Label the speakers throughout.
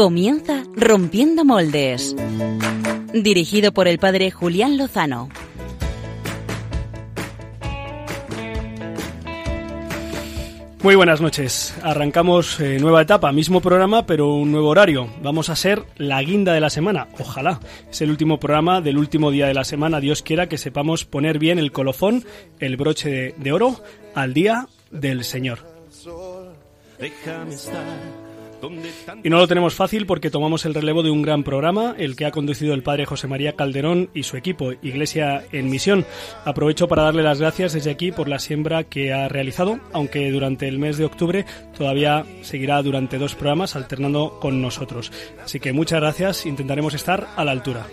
Speaker 1: Comienza Rompiendo Moldes. Dirigido por el padre Julián Lozano.
Speaker 2: Muy buenas noches. Arrancamos eh, nueva etapa, mismo programa, pero un nuevo horario. Vamos a ser la guinda de la semana. Ojalá. Es el último programa del último día de la semana. Dios quiera que sepamos poner bien el colofón, el broche de, de oro, al día del Señor. Y no lo tenemos fácil porque tomamos el relevo de un gran programa, el que ha conducido el padre José María Calderón y su equipo, Iglesia en Misión. Aprovecho para darle las gracias desde aquí por la siembra que ha realizado, aunque durante el mes de octubre todavía seguirá durante dos programas alternando con nosotros. Así que muchas gracias, intentaremos estar a la altura.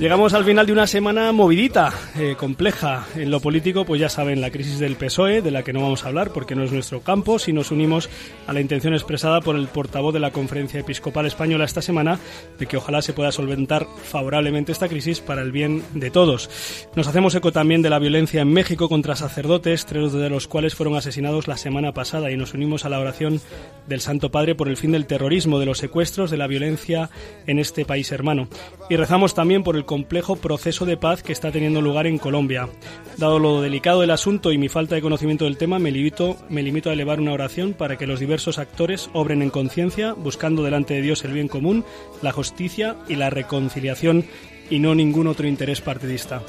Speaker 2: Llegamos al final de una semana movidita, eh, compleja. En lo político, pues ya saben, la crisis del PSOE, de la que no vamos a hablar porque no es nuestro campo, si nos unimos a la intención expresada por el portavoz de la Conferencia Episcopal Española esta semana de que ojalá se pueda solventar favorablemente esta crisis para el bien de todos. Nos hacemos eco también de la violencia en México contra sacerdotes, tres de los cuales fueron asesinados la semana pasada, y nos unimos a la oración del Santo Padre por el fin del terrorismo, de los secuestros, de la violencia en este país hermano. Y rezamos también por el complejo proceso de paz que está teniendo lugar en Colombia. Dado lo delicado del asunto y mi falta de conocimiento del tema, me limito, me limito a elevar una oración para que los diversos actores obren en conciencia, buscando delante de Dios el bien común, la justicia y la reconciliación y no ningún otro interés partidista.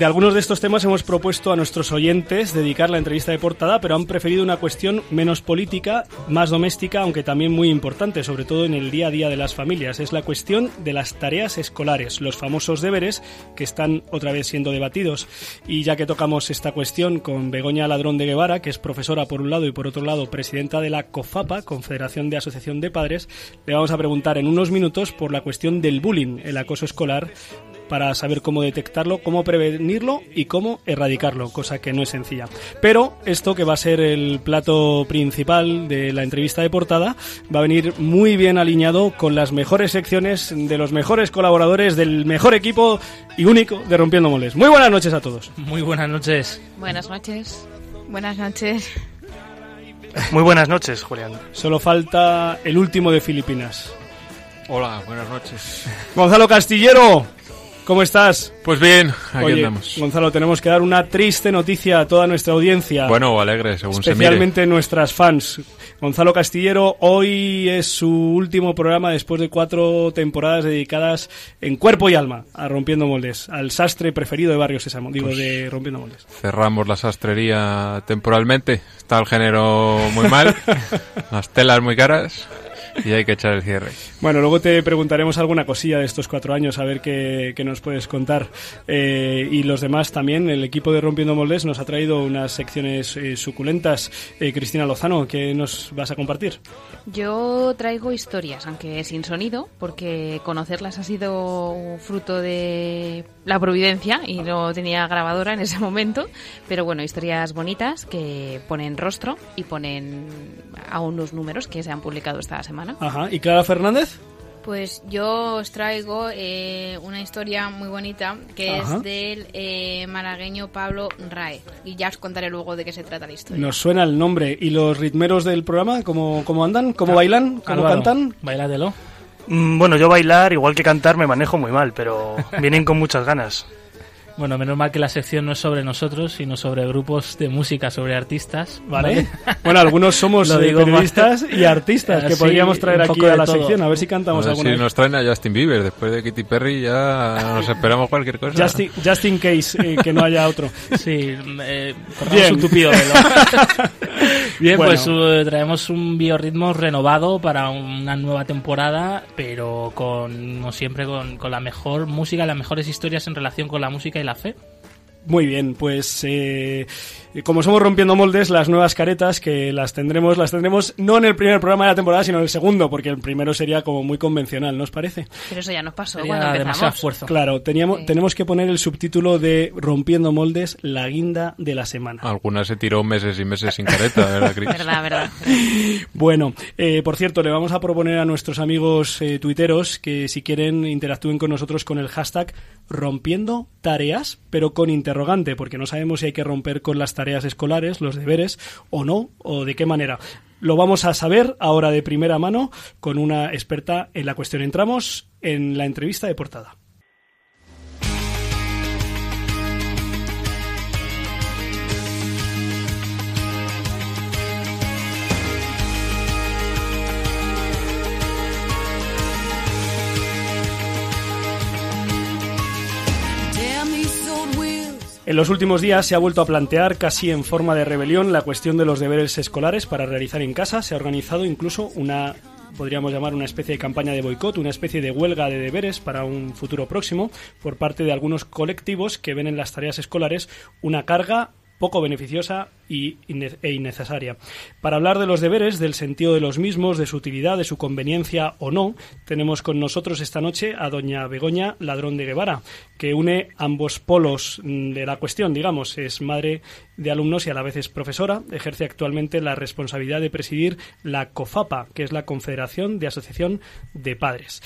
Speaker 2: De algunos de estos temas hemos propuesto a nuestros oyentes dedicar la entrevista de portada, pero han preferido una cuestión menos política, más doméstica, aunque también muy importante, sobre todo en el día a día de las familias. Es la cuestión de las tareas escolares, los famosos deberes que están otra vez siendo debatidos. Y ya que tocamos esta cuestión con Begoña Ladrón de Guevara, que es profesora por un lado y por otro lado presidenta de la COFAPA, Confederación de Asociación de Padres, le vamos a preguntar en unos minutos por la cuestión del bullying, el acoso escolar, para saber cómo detectarlo, cómo prevenirlo y cómo erradicarlo, cosa que no es sencilla. Pero esto que va a ser el plato principal de la entrevista de portada va a venir muy bien alineado con las mejores secciones de los mejores colaboradores del mejor equipo y único de Rompiendo Moles. Muy buenas noches a todos.
Speaker 3: Muy buenas noches.
Speaker 4: Buenas noches. Buenas noches.
Speaker 3: Muy buenas noches, Julián.
Speaker 2: Solo falta el último de Filipinas.
Speaker 5: Hola, buenas noches.
Speaker 2: Gonzalo Castillero. ¿Cómo estás?
Speaker 5: Pues bien, aquí
Speaker 2: Oye,
Speaker 5: andamos.
Speaker 2: Gonzalo, tenemos que dar una triste noticia a toda nuestra audiencia.
Speaker 5: Bueno o alegre, según se mire.
Speaker 2: especialmente nuestras fans. Gonzalo Castillero, hoy es su último programa después de cuatro temporadas dedicadas en cuerpo y alma a Rompiendo Moldes, al sastre preferido de Barrio Sésamo, digo,
Speaker 5: Pues
Speaker 2: de Rompiendo Moldes.
Speaker 5: Cerramos la sastrería temporalmente. Está el género muy mal, las telas muy caras y hay que echar el cierre.
Speaker 2: Bueno, luego te preguntaremos alguna cosilla de estos cuatro años, a ver qué, qué nos puedes contar. Eh, y los demás también, el equipo de Rompiendo Moldes nos ha traído unas secciones eh, suculentas. Eh, Cristina Lozano, ¿qué nos vas a compartir?
Speaker 4: Yo traigo historias, aunque sin sonido, porque conocerlas ha sido fruto de la providencia y no tenía grabadora en ese momento. Pero bueno, historias bonitas que ponen rostro y ponen a unos números que se han publicado esta semana.
Speaker 2: Ajá. ¿Y Clara Fernández?
Speaker 6: Pues yo os traigo eh, una historia muy bonita que
Speaker 2: Ajá.
Speaker 6: es del eh, malagueño Pablo Rae. Y ya os contaré luego de qué se trata la historia.
Speaker 2: Nos suena el nombre. ¿Y los ritmeros del programa? ¿Cómo, cómo andan? ¿Cómo bailan? ¿Cómo
Speaker 3: Álvaro,
Speaker 2: cantan?
Speaker 3: Bailadelo. Mm, Bueno, yo bailar, igual que cantar, me manejo muy mal, pero vienen con muchas ganas.
Speaker 7: Bueno, menos mal que la sección no es sobre nosotros, sino sobre grupos de música, sobre artistas, ¿vale?
Speaker 2: Bueno, algunos somos eh,
Speaker 7: digo
Speaker 2: periodistas
Speaker 7: más-
Speaker 2: y artistas que
Speaker 7: Así,
Speaker 2: podríamos traer aquí a la
Speaker 7: todo.
Speaker 2: sección, a ver si cantamos
Speaker 5: ver
Speaker 2: alguna
Speaker 5: si
Speaker 2: vez.
Speaker 5: nos traen a Justin Bieber. Después de Katy Perry ya nos esperamos cualquier cosa.
Speaker 2: Just, in, just in case, eh, que no haya otro.
Speaker 7: Sí, eh,
Speaker 2: Bien.
Speaker 7: un tupido velo. Bien,
Speaker 2: Bueno.
Speaker 7: pues eh, traemos un biorritmo renovado para una nueva temporada, pero con, como siempre, con, con la mejor música, las mejores historias en relación con la música y la
Speaker 2: Muy bien, pues eh, Y como somos rompiendo moldes, las nuevas caretas que las tendremos, las tendremos no en el primer programa de la temporada, sino en el segundo, porque el primero sería como muy convencional, ¿no os parece?
Speaker 4: Pero eso ya nos pasó
Speaker 7: Sería
Speaker 4: cuando empezamos.
Speaker 7: esfuerzo.
Speaker 2: Claro, teníamos,
Speaker 4: Sí.
Speaker 2: tenemos que poner el subtítulo de Rompiendo moldes, la guinda de la semana.
Speaker 5: Alguna se tiró meses y meses sin careta, ¿verdad, Cris?
Speaker 4: Verdad, verdad.
Speaker 2: Bueno, eh, por cierto, le vamos a proponer a nuestros amigos eh, tuiteros que si quieren interactúen con nosotros con el hashtag rompiendo tareas, pero con interrogante, porque no sabemos si hay que romper con las tareas escolares, los deberes, o no, o de qué manera. Lo vamos a saber ahora de primera mano con una experta en la cuestión. Entramos en la entrevista de portada. En los últimos días se ha vuelto a plantear, casi en forma de rebelión, la cuestión de los deberes escolares para realizar en casa. Se ha organizado incluso una, podríamos llamar una especie de campaña de boicot, una especie de huelga de deberes para un futuro próximo por parte de algunos colectivos que ven en las tareas escolares una carga poco beneficiosa y e innecesaria. Para hablar de los deberes, del sentido de los mismos, de su utilidad, de su conveniencia o no, tenemos con nosotros esta noche a doña Begoña Ladrón de Guevara, que une ambos polos de la cuestión, digamos. Es madre de alumnos y a la vez es profesora. Ejerce actualmente la responsabilidad de presidir la COFAPA, que es la Confederación de Asociación de Padres.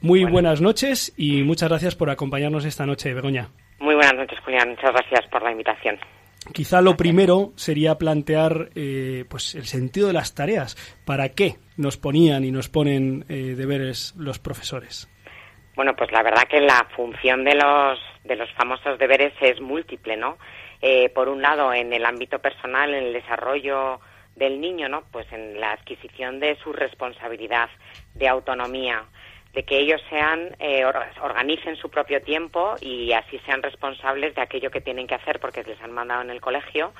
Speaker 2: Muy buenas noches y muchas gracias por acompañarnos esta noche, Begoña.
Speaker 8: Muy buenas noches, Julián. Muchas gracias por la invitación.
Speaker 2: Quizá lo primero sería plantear eh, pues el sentido de las tareas. ¿Para qué nos ponían y nos ponen eh, deberes los profesores?
Speaker 8: Bueno, pues la verdad que la función de los, de los famosos deberes es múltiple, ¿no? Eh, por un lado, en el ámbito personal, en el desarrollo del niño, ¿no? Pues en la adquisición de su responsabilidad, de autonomía, de que ellos sean, eh, or- organicen su propio tiempo y así sean responsables de aquello que tienen que hacer porque les han mandado en el colegio,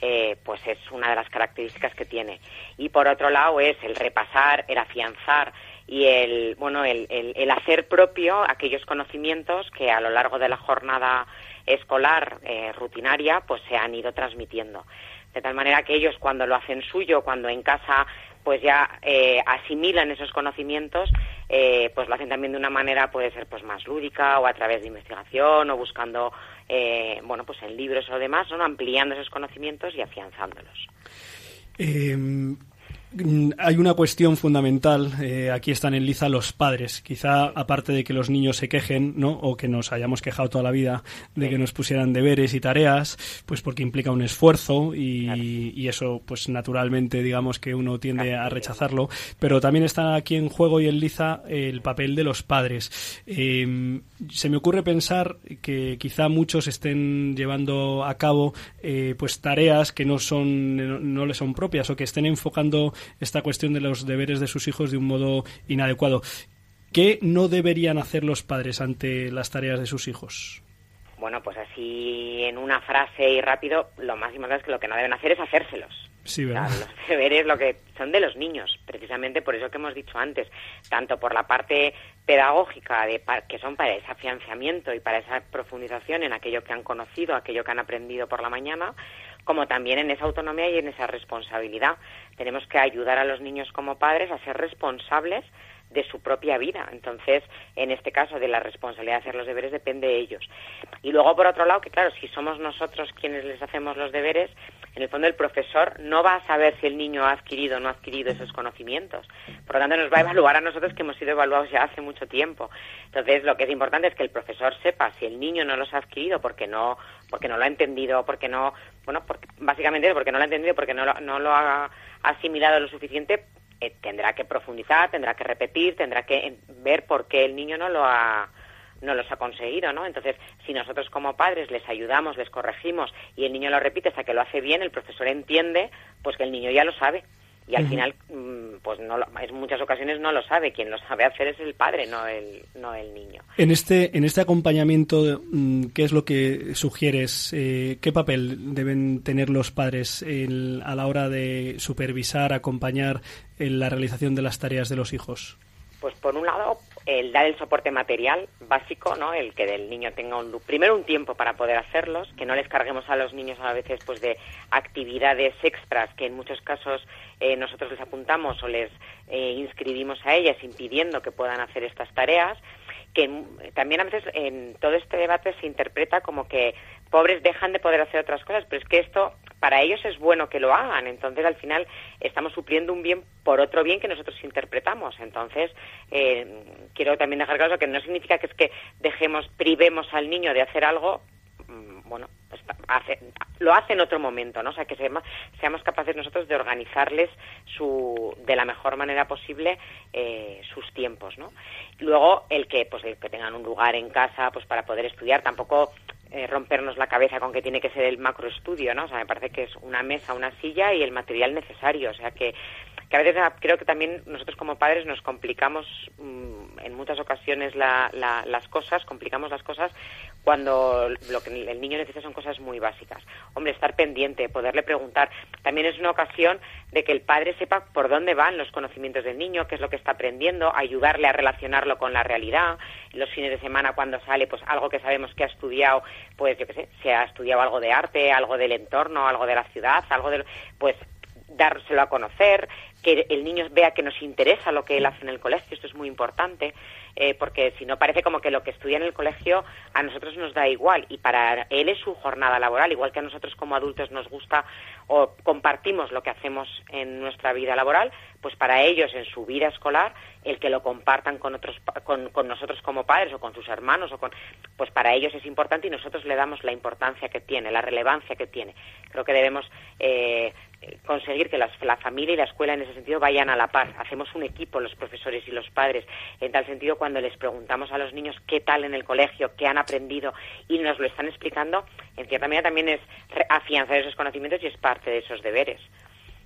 Speaker 8: eh, pues es una de las características que tiene. Y por otro lado es el repasar, el afianzar y el, bueno, el, el- el hacer propio aquellos conocimientos que a lo largo de la jornada escolar eh, rutinaria pues se han ido transmitiendo. De tal manera que ellos cuando lo hacen suyo, cuando en casa pues ya eh, asimilan esos conocimientos, eh, pues lo hacen también de una manera puede ser pues más lúdica o a través de investigación o buscando eh, bueno pues en libros o demás, ¿no? ampliando esos conocimientos y afianzándolos.
Speaker 2: Mm, hay una cuestión fundamental, eh, aquí están en liza los padres. Quizá, aparte de que los niños se quejen, ¿no? O que nos hayamos quejado toda la vida de que nos pusieran deberes y tareas, pues porque implica un esfuerzo y, y eso, pues naturalmente, digamos que uno tiende a rechazarlo. Pero también está aquí en juego y en liza el papel de los padres. Eh, se me ocurre pensar que quizá muchos estén llevando a cabo eh, pues tareas que no son no, no les son propias o que estén enfocando esta cuestión de los deberes de sus hijos de un modo inadecuado. ¿Qué no deberían hacer los padres ante las tareas de sus hijos?
Speaker 8: Bueno, pues así en una frase y rápido, lo más importante es que lo que no deben hacer es hacérselos.
Speaker 2: Sí, ¿verdad?
Speaker 8: los deberes lo que son de los niños, precisamente por eso que hemos dicho antes, tanto por la parte pedagógica de que son para ese afianzamiento y para esa profundización en aquello que han conocido, aquello que han aprendido por la mañana, como también en esa autonomía y en esa responsabilidad. Tenemos que ayudar a los niños como padres a ser responsables de su propia vida. Entonces, en este caso, de la responsabilidad de hacer los deberes depende de ellos. Y luego, por otro lado, que claro, si somos nosotros quienes les hacemos los deberes, en el fondo el profesor no va a saber si el niño ha adquirido o no ha adquirido esos conocimientos. Por lo tanto, nos va a evaluar a nosotros que hemos sido evaluados ya hace mucho tiempo. Entonces, lo que es importante es que el profesor sepa si el niño no los ha adquirido porque no, porque no lo ha entendido, porque no, bueno, porque, básicamente porque no lo ha entendido, porque no lo, no lo ha asimilado lo suficiente, eh, tendrá que profundizar, tendrá que repetir, tendrá que eh, ver por qué el niño no lo ha no los ha conseguido, ¿no? Entonces, si nosotros como padres les ayudamos, les corregimos y el niño lo repite hasta que lo hace bien, el profesor entiende, pues que el niño ya lo sabe y al final, mm, pues no, lo- en muchas ocasiones no lo sabe, quien lo sabe hacer es el padre, no el no el niño.
Speaker 2: En este, en este acompañamiento, mm, ¿qué es lo que sugieres? Eh, ¿Qué papel deben tener los padres el- a la hora de supervisar, acompañar en la realización de las tareas de los hijos?
Speaker 8: Pues por un lado, el dar el soporte material básico, ¿no? El que el niño tenga un primero un tiempo para poder hacerlos, que no les carguemos a los niños a veces pues de actividades extras que en muchos casos eh, nosotros les apuntamos o les eh, inscribimos a ellas impidiendo que puedan hacer estas tareas que también a veces en todo este debate se interpreta como que pobres dejan de poder hacer otras cosas, pero es que esto para ellos es bueno que lo hagan. Entonces, al final, estamos supliendo un bien por otro bien que nosotros interpretamos. Entonces, eh, quiero también dejar claro que no significa que es que dejemos, privemos al niño de hacer algo bueno, pues lo hace en otro momento, ¿no? O sea, que seamos, capaces nosotros de organizarles su, de la mejor manera posible eh, sus tiempos, ¿no? Luego, el que, pues, el que tengan un lugar en casa, pues, para poder estudiar, tampoco eh, rompernos la cabeza con que tiene que ser el macroestudio, ¿no? O sea, me parece que es una mesa, una silla y el material necesario. O sea, que, que a veces creo que también nosotros como padres nos complicamos mm, en muchas ocasiones las cosas, complicamos las cosas cuando lo que el niño necesita son cosas muy básicas. Hombre, estar pendiente, poderle preguntar. También es una ocasión de que el padre sepa por dónde van los conocimientos del niño, qué es lo que está aprendiendo, ayudarle a relacionarlo con la realidad. Los fines de semana cuando sale, pues algo que sabemos que ha estudiado, pues yo qué sé, si ha estudiado algo de arte, algo del entorno, algo de la ciudad, algo de, pues dárselo a conocer, que el niño vea que nos interesa lo que él hace en el colegio, esto es muy importante, eh, porque si no parece como que lo que estudia en el colegio a nosotros nos da igual y para él es su jornada laboral, igual que a nosotros como adultos nos gusta o compartimos lo que hacemos en nuestra vida laboral, pues para ellos en su vida escolar el que lo compartan con otros con, con nosotros como padres o con sus hermanos o con pues para ellos es importante y nosotros le damos la importancia que tiene, la relevancia que tiene. Creo que debemos eh, conseguir que la familia y la escuela en ese sentido vayan a la par. Hacemos un equipo los profesores y los padres. En tal sentido, cuando les preguntamos a los niños qué tal en el colegio, qué han aprendido y nos lo están explicando, en cierta medida también es afianzar esos conocimientos y es parte de esos deberes.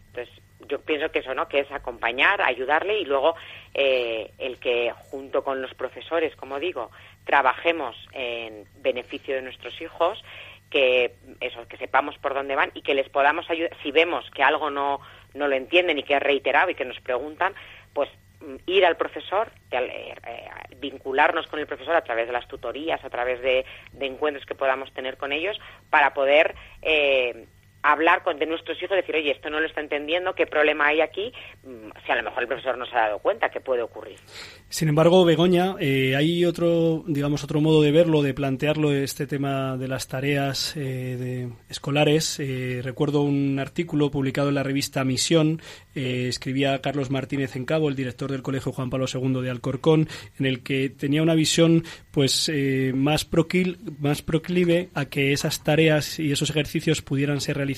Speaker 8: Entonces, yo pienso que eso, ¿no? Que es acompañar, ayudarle y luego eh, el que junto con los profesores, como digo, trabajemos en beneficio de nuestros hijos que eso, que sepamos por dónde van y que les podamos ayudar, si vemos que algo no, no lo entienden y que es reiterado y que nos preguntan, pues mm, ir al profesor, eh, eh, vincularnos con el profesor a través de las tutorías, a través de, encuentros que podamos tener con ellos, para poder eh, hablar con de nuestros hijos, decir, oye, esto no lo está entendiendo, qué problema hay aquí, mm, si a lo mejor el profesor no se ha dado cuenta que puede ocurrir.
Speaker 2: Sin embargo, Begoña, eh, hay otro, digamos, otro modo de verlo, de plantearlo, este tema de las tareas eh, de escolares. Eh, recuerdo un artículo publicado en la revista Misión, escribía Carlos Martínez en Cabo, el director del Colegio Juan Pablo II de Alcorcón, en el que tenía una visión pues más, proquil, más proclive a que esas tareas y esos ejercicios pudieran ser realizados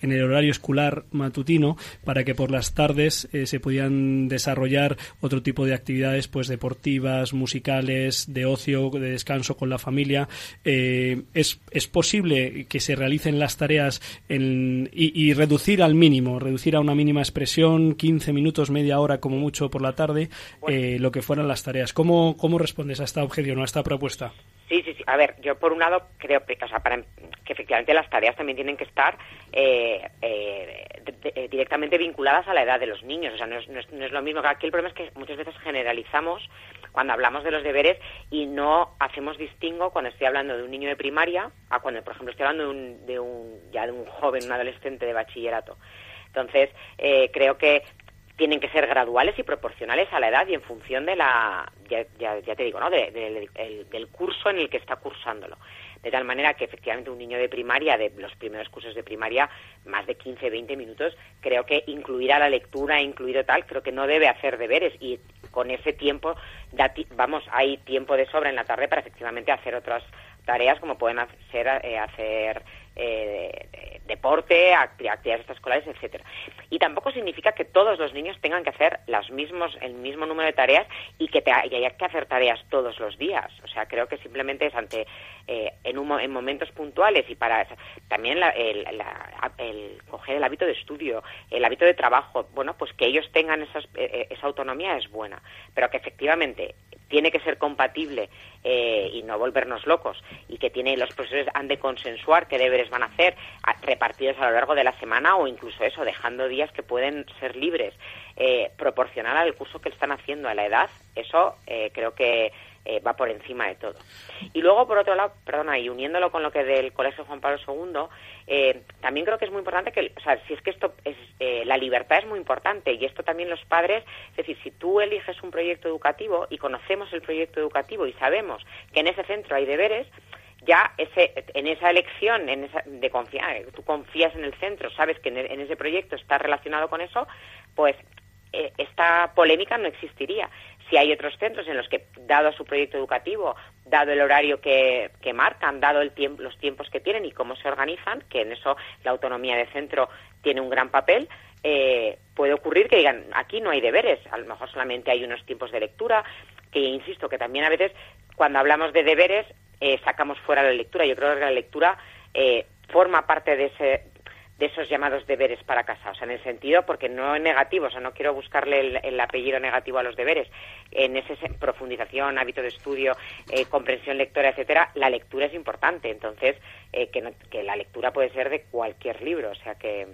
Speaker 2: en el horario escolar matutino para que por las tardes eh, se pudieran desarrollar otro tipo de actividades pues deportivas, musicales, de ocio, de descanso con la familia. Eh, es, es posible que se realicen las tareas en, y, reducir al mínimo, reducir a una mínima expresión, 15 minutos, media hora como mucho por la tarde, eh, lo que fueran las tareas. ¿Cómo, ¿Cómo respondes a esta objeción o a esta propuesta?
Speaker 8: Sí, sí, sí. A ver, yo por un lado creo que, o sea, para, que efectivamente las tareas también tienen que estar eh, eh, directamente vinculadas a la edad de los niños. O sea, no es, no, es, lo mismo. Aquí el problema es que muchas veces generalizamos cuando hablamos de los deberes y no hacemos distingo cuando estoy hablando de un niño de primaria a cuando, por ejemplo, estoy hablando de un, de un ya de un joven, un adolescente de bachillerato. Entonces, eh, creo que tienen que ser graduales y proporcionales a la edad y en función de la, ya, ya, te digo, ¿no? del curso en el que está cursándolo. De tal manera que efectivamente un niño de primaria, de los primeros cursos de primaria, más de 15, 20 minutos, creo que incluirá la lectura, incluido tal, creo que no debe hacer deberes y con ese tiempo, vamos, hay tiempo de sobra en la tarde para efectivamente hacer otras tareas como pueden ser eh, hacer eh, deporte, actividades extraescolares, etcétera. Y tampoco significa que todos los niños tengan que hacer las mismos, el mismo número de tareas y que te, haya que hacer tareas todos los días. O sea, creo que simplemente es ante eh, en, en momentos puntuales y para también el, el, coger el hábito de estudio, el hábito de trabajo. Bueno, pues que ellos tengan esas, esa autonomía es buena, pero que efectivamente tiene que ser compatible eh, y no volvernos locos y que tiene los profesores han de consensuar qué deberes van a hacer repartidos a lo largo de la semana o incluso eso dejando días que pueden ser libres. Eh, proporcional al curso que están haciendo a la edad eso eh, creo que eh, va por encima de todo. Y luego, por otro lado, perdona, y uniéndolo con lo que del Colegio Juan Pablo II, eh, también creo que es muy importante que, o sea, si es que esto es, eh, la libertad es muy importante y esto también los padres, es decir, si tú eliges un proyecto educativo y conocemos el proyecto educativo y sabemos que en ese centro hay deberes, ya ese, en esa elección en esa, de confiar, tú confías en el centro, sabes que en, en ese proyecto está relacionado con eso, pues esta polémica no existiría si hay otros centros en los que, dado su proyecto educativo, dado el horario que, marcan, dado el tiempo, los tiempos que tienen y cómo se organizan, que en eso la autonomía de centro tiene un gran papel, eh, puede ocurrir que digan, aquí no hay deberes, a lo mejor solamente hay unos tiempos de lectura, que insisto que también a veces cuando hablamos de deberes eh, sacamos fuera la lectura. Yo creo que la lectura eh, forma parte de ese, de esos llamados deberes para casa, o sea, en el sentido, porque no es negativo, o sea, no quiero buscarle el, apellido negativo a los deberes, en esa profundización, hábito de estudio, eh, comprensión lectora, etcétera, la lectura es importante, entonces, eh, que, que la lectura puede ser de cualquier libro, o sea que,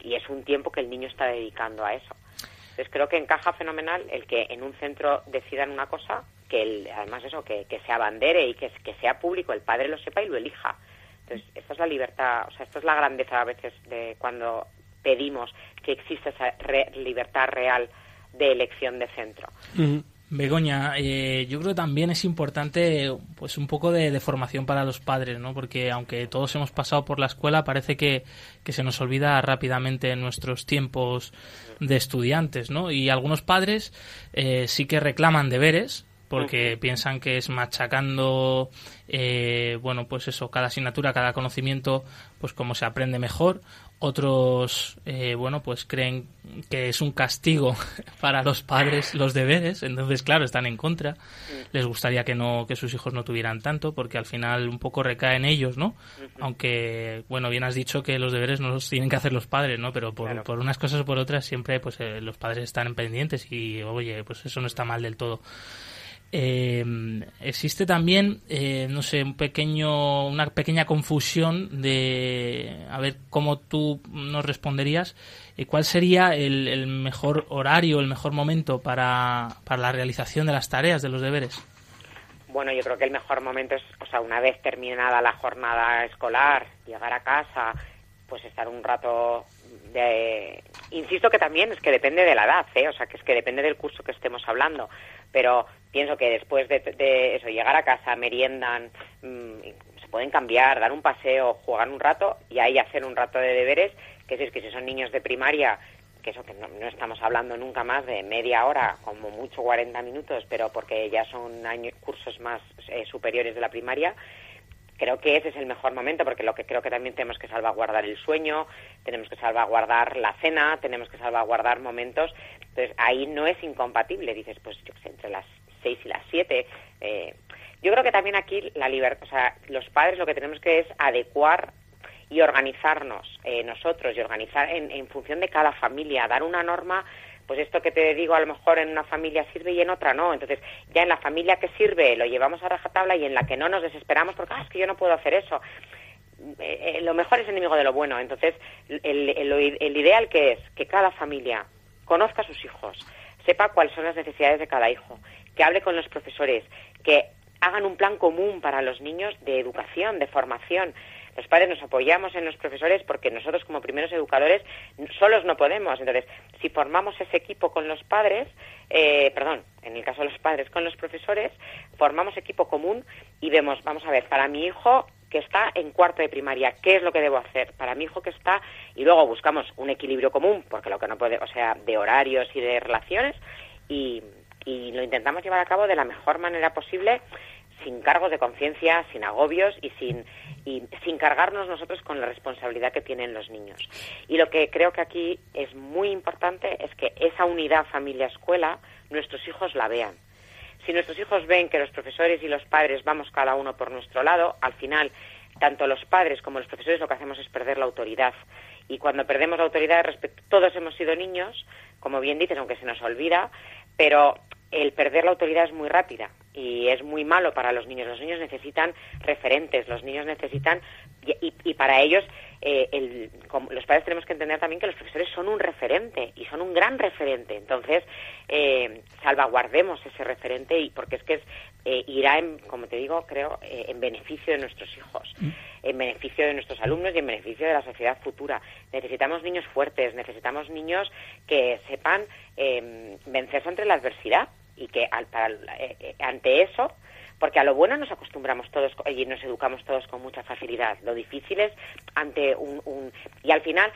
Speaker 8: y es un tiempo que el niño está dedicando a eso. Entonces creo que encaja fenomenal el que en un centro decidan una cosa, que el, además eso, que, que se abandere y que sea público, el padre lo sepa y lo elija entonces, esta es la libertad, o sea, esto es la grandeza a veces de cuando pedimos que exista esa libertad real de elección de centro.
Speaker 7: Begoña, eh, yo creo que también es importante pues un poco de, formación para los padres, ¿no? Porque aunque todos hemos pasado por la escuela, parece que, se nos olvida rápidamente en nuestros tiempos de estudiantes, ¿no? Y algunos padres eh, sí que reclaman deberes, porque piensan que es machacando, eh, bueno, pues eso, cada asignatura, cada conocimiento, pues como se aprende mejor. Otros, eh, bueno, pues creen que es un castigo para los padres los deberes, entonces, claro, están en contra. Les gustaría que no, que sus hijos no tuvieran tanto, porque al final un poco recae en ellos, ¿no? Aunque, bueno, bien has dicho que los deberes no los tienen que hacer los padres, ¿no? Pero por, por unas cosas o por otras siempre, pues eh, los padres están pendientes y, oye, pues eso no está mal del todo. Eh, existe también, eh, no sé, un pequeño, una pequeña confusión de, a ver cómo tú nos responderías, eh, cuál sería el, mejor horario, el mejor momento para, para la realización de las tareas, de los deberes.
Speaker 8: Bueno, yo creo que el mejor momento es, o sea, una vez terminada la jornada escolar, llegar a casa, pues estar un rato de... Insisto que también es que depende de la edad, ¿eh? o sea, que es que depende del curso que estemos hablando, pero pienso que después de, eso, llegar a casa, meriendan, mm, se pueden cambiar, dar un paseo, jugar un rato y ahí hacer un rato de deberes, que si es que si son niños de primaria, que eso que no, estamos hablando nunca más de media hora, como mucho 40 minutos, pero porque ya son años, cursos más eh, superiores de la primaria, creo que ese es el mejor momento porque lo que creo que también tenemos que salvaguardar el sueño, tenemos que salvaguardar la cena, tenemos que salvaguardar momentos. Entonces ahí no es incompatible, dices, pues yo sé, entre las seis y las siete. Eh, yo creo que también aquí la libertad, o sea, los padres lo que tenemos que es adecuar y organizarnos eh, nosotros y organizar en, en, función de cada familia, dar una norma, pues esto que te digo a lo mejor en una familia sirve y en otra no. Entonces, ya en la familia que sirve lo llevamos a rajatabla y en la que no nos desesperamos porque, ah, es que yo no puedo hacer eso. Eh, lo mejor es enemigo de lo bueno. Entonces, el ideal que es que cada familia conozca a sus hijos, sepa cuáles son las necesidades de cada hijo, que hable con los profesores, que hagan un plan común para los niños de educación, de formación. Los padres nos apoyamos en los profesores porque nosotros como primeros educadores solos no podemos. Entonces, si formamos ese equipo con los padres, eh, perdón, en el caso de los padres con los profesores, formamos equipo común y vemos, vamos a ver, para mi hijo que está en cuarto de primaria, ¿qué es lo que debo hacer? Para mi hijo que está, y luego buscamos un equilibrio común, porque lo que no puede, o sea, de horarios y de relaciones, y, y lo intentamos llevar a cabo de la mejor manera posible sin cargos de conciencia, sin agobios y sin, y sin cargarnos nosotros con la responsabilidad que tienen los niños. Y lo que creo que aquí es muy importante es que esa unidad familia-escuela nuestros hijos la vean. Si nuestros hijos ven que los profesores y los padres vamos cada uno por nuestro lado, al final tanto los padres como los profesores lo que hacemos es perder la autoridad. Y cuando perdemos la autoridad, respecto, todos hemos sido niños, como bien dices, aunque se nos olvida, pero el perder la autoridad es muy rápida y es muy malo para los niños. Los niños necesitan referentes, los niños necesitan y, y para ellos eh, el, los padres tenemos que entender también que los profesores son un referente y son un gran referente. Entonces eh, salvaguardemos ese referente y porque es que es, eh, irá, en, como te digo, creo, eh, en beneficio de nuestros hijos,
Speaker 2: Mm.
Speaker 8: en beneficio de nuestros alumnos y en beneficio de la sociedad futura. Necesitamos niños fuertes, necesitamos niños que sepan eh, vencerse ante la adversidad y que al, para, eh, ante eso porque a lo bueno nos acostumbramos todos y nos educamos todos con mucha facilidad. Lo difícil es ante un, un- y al final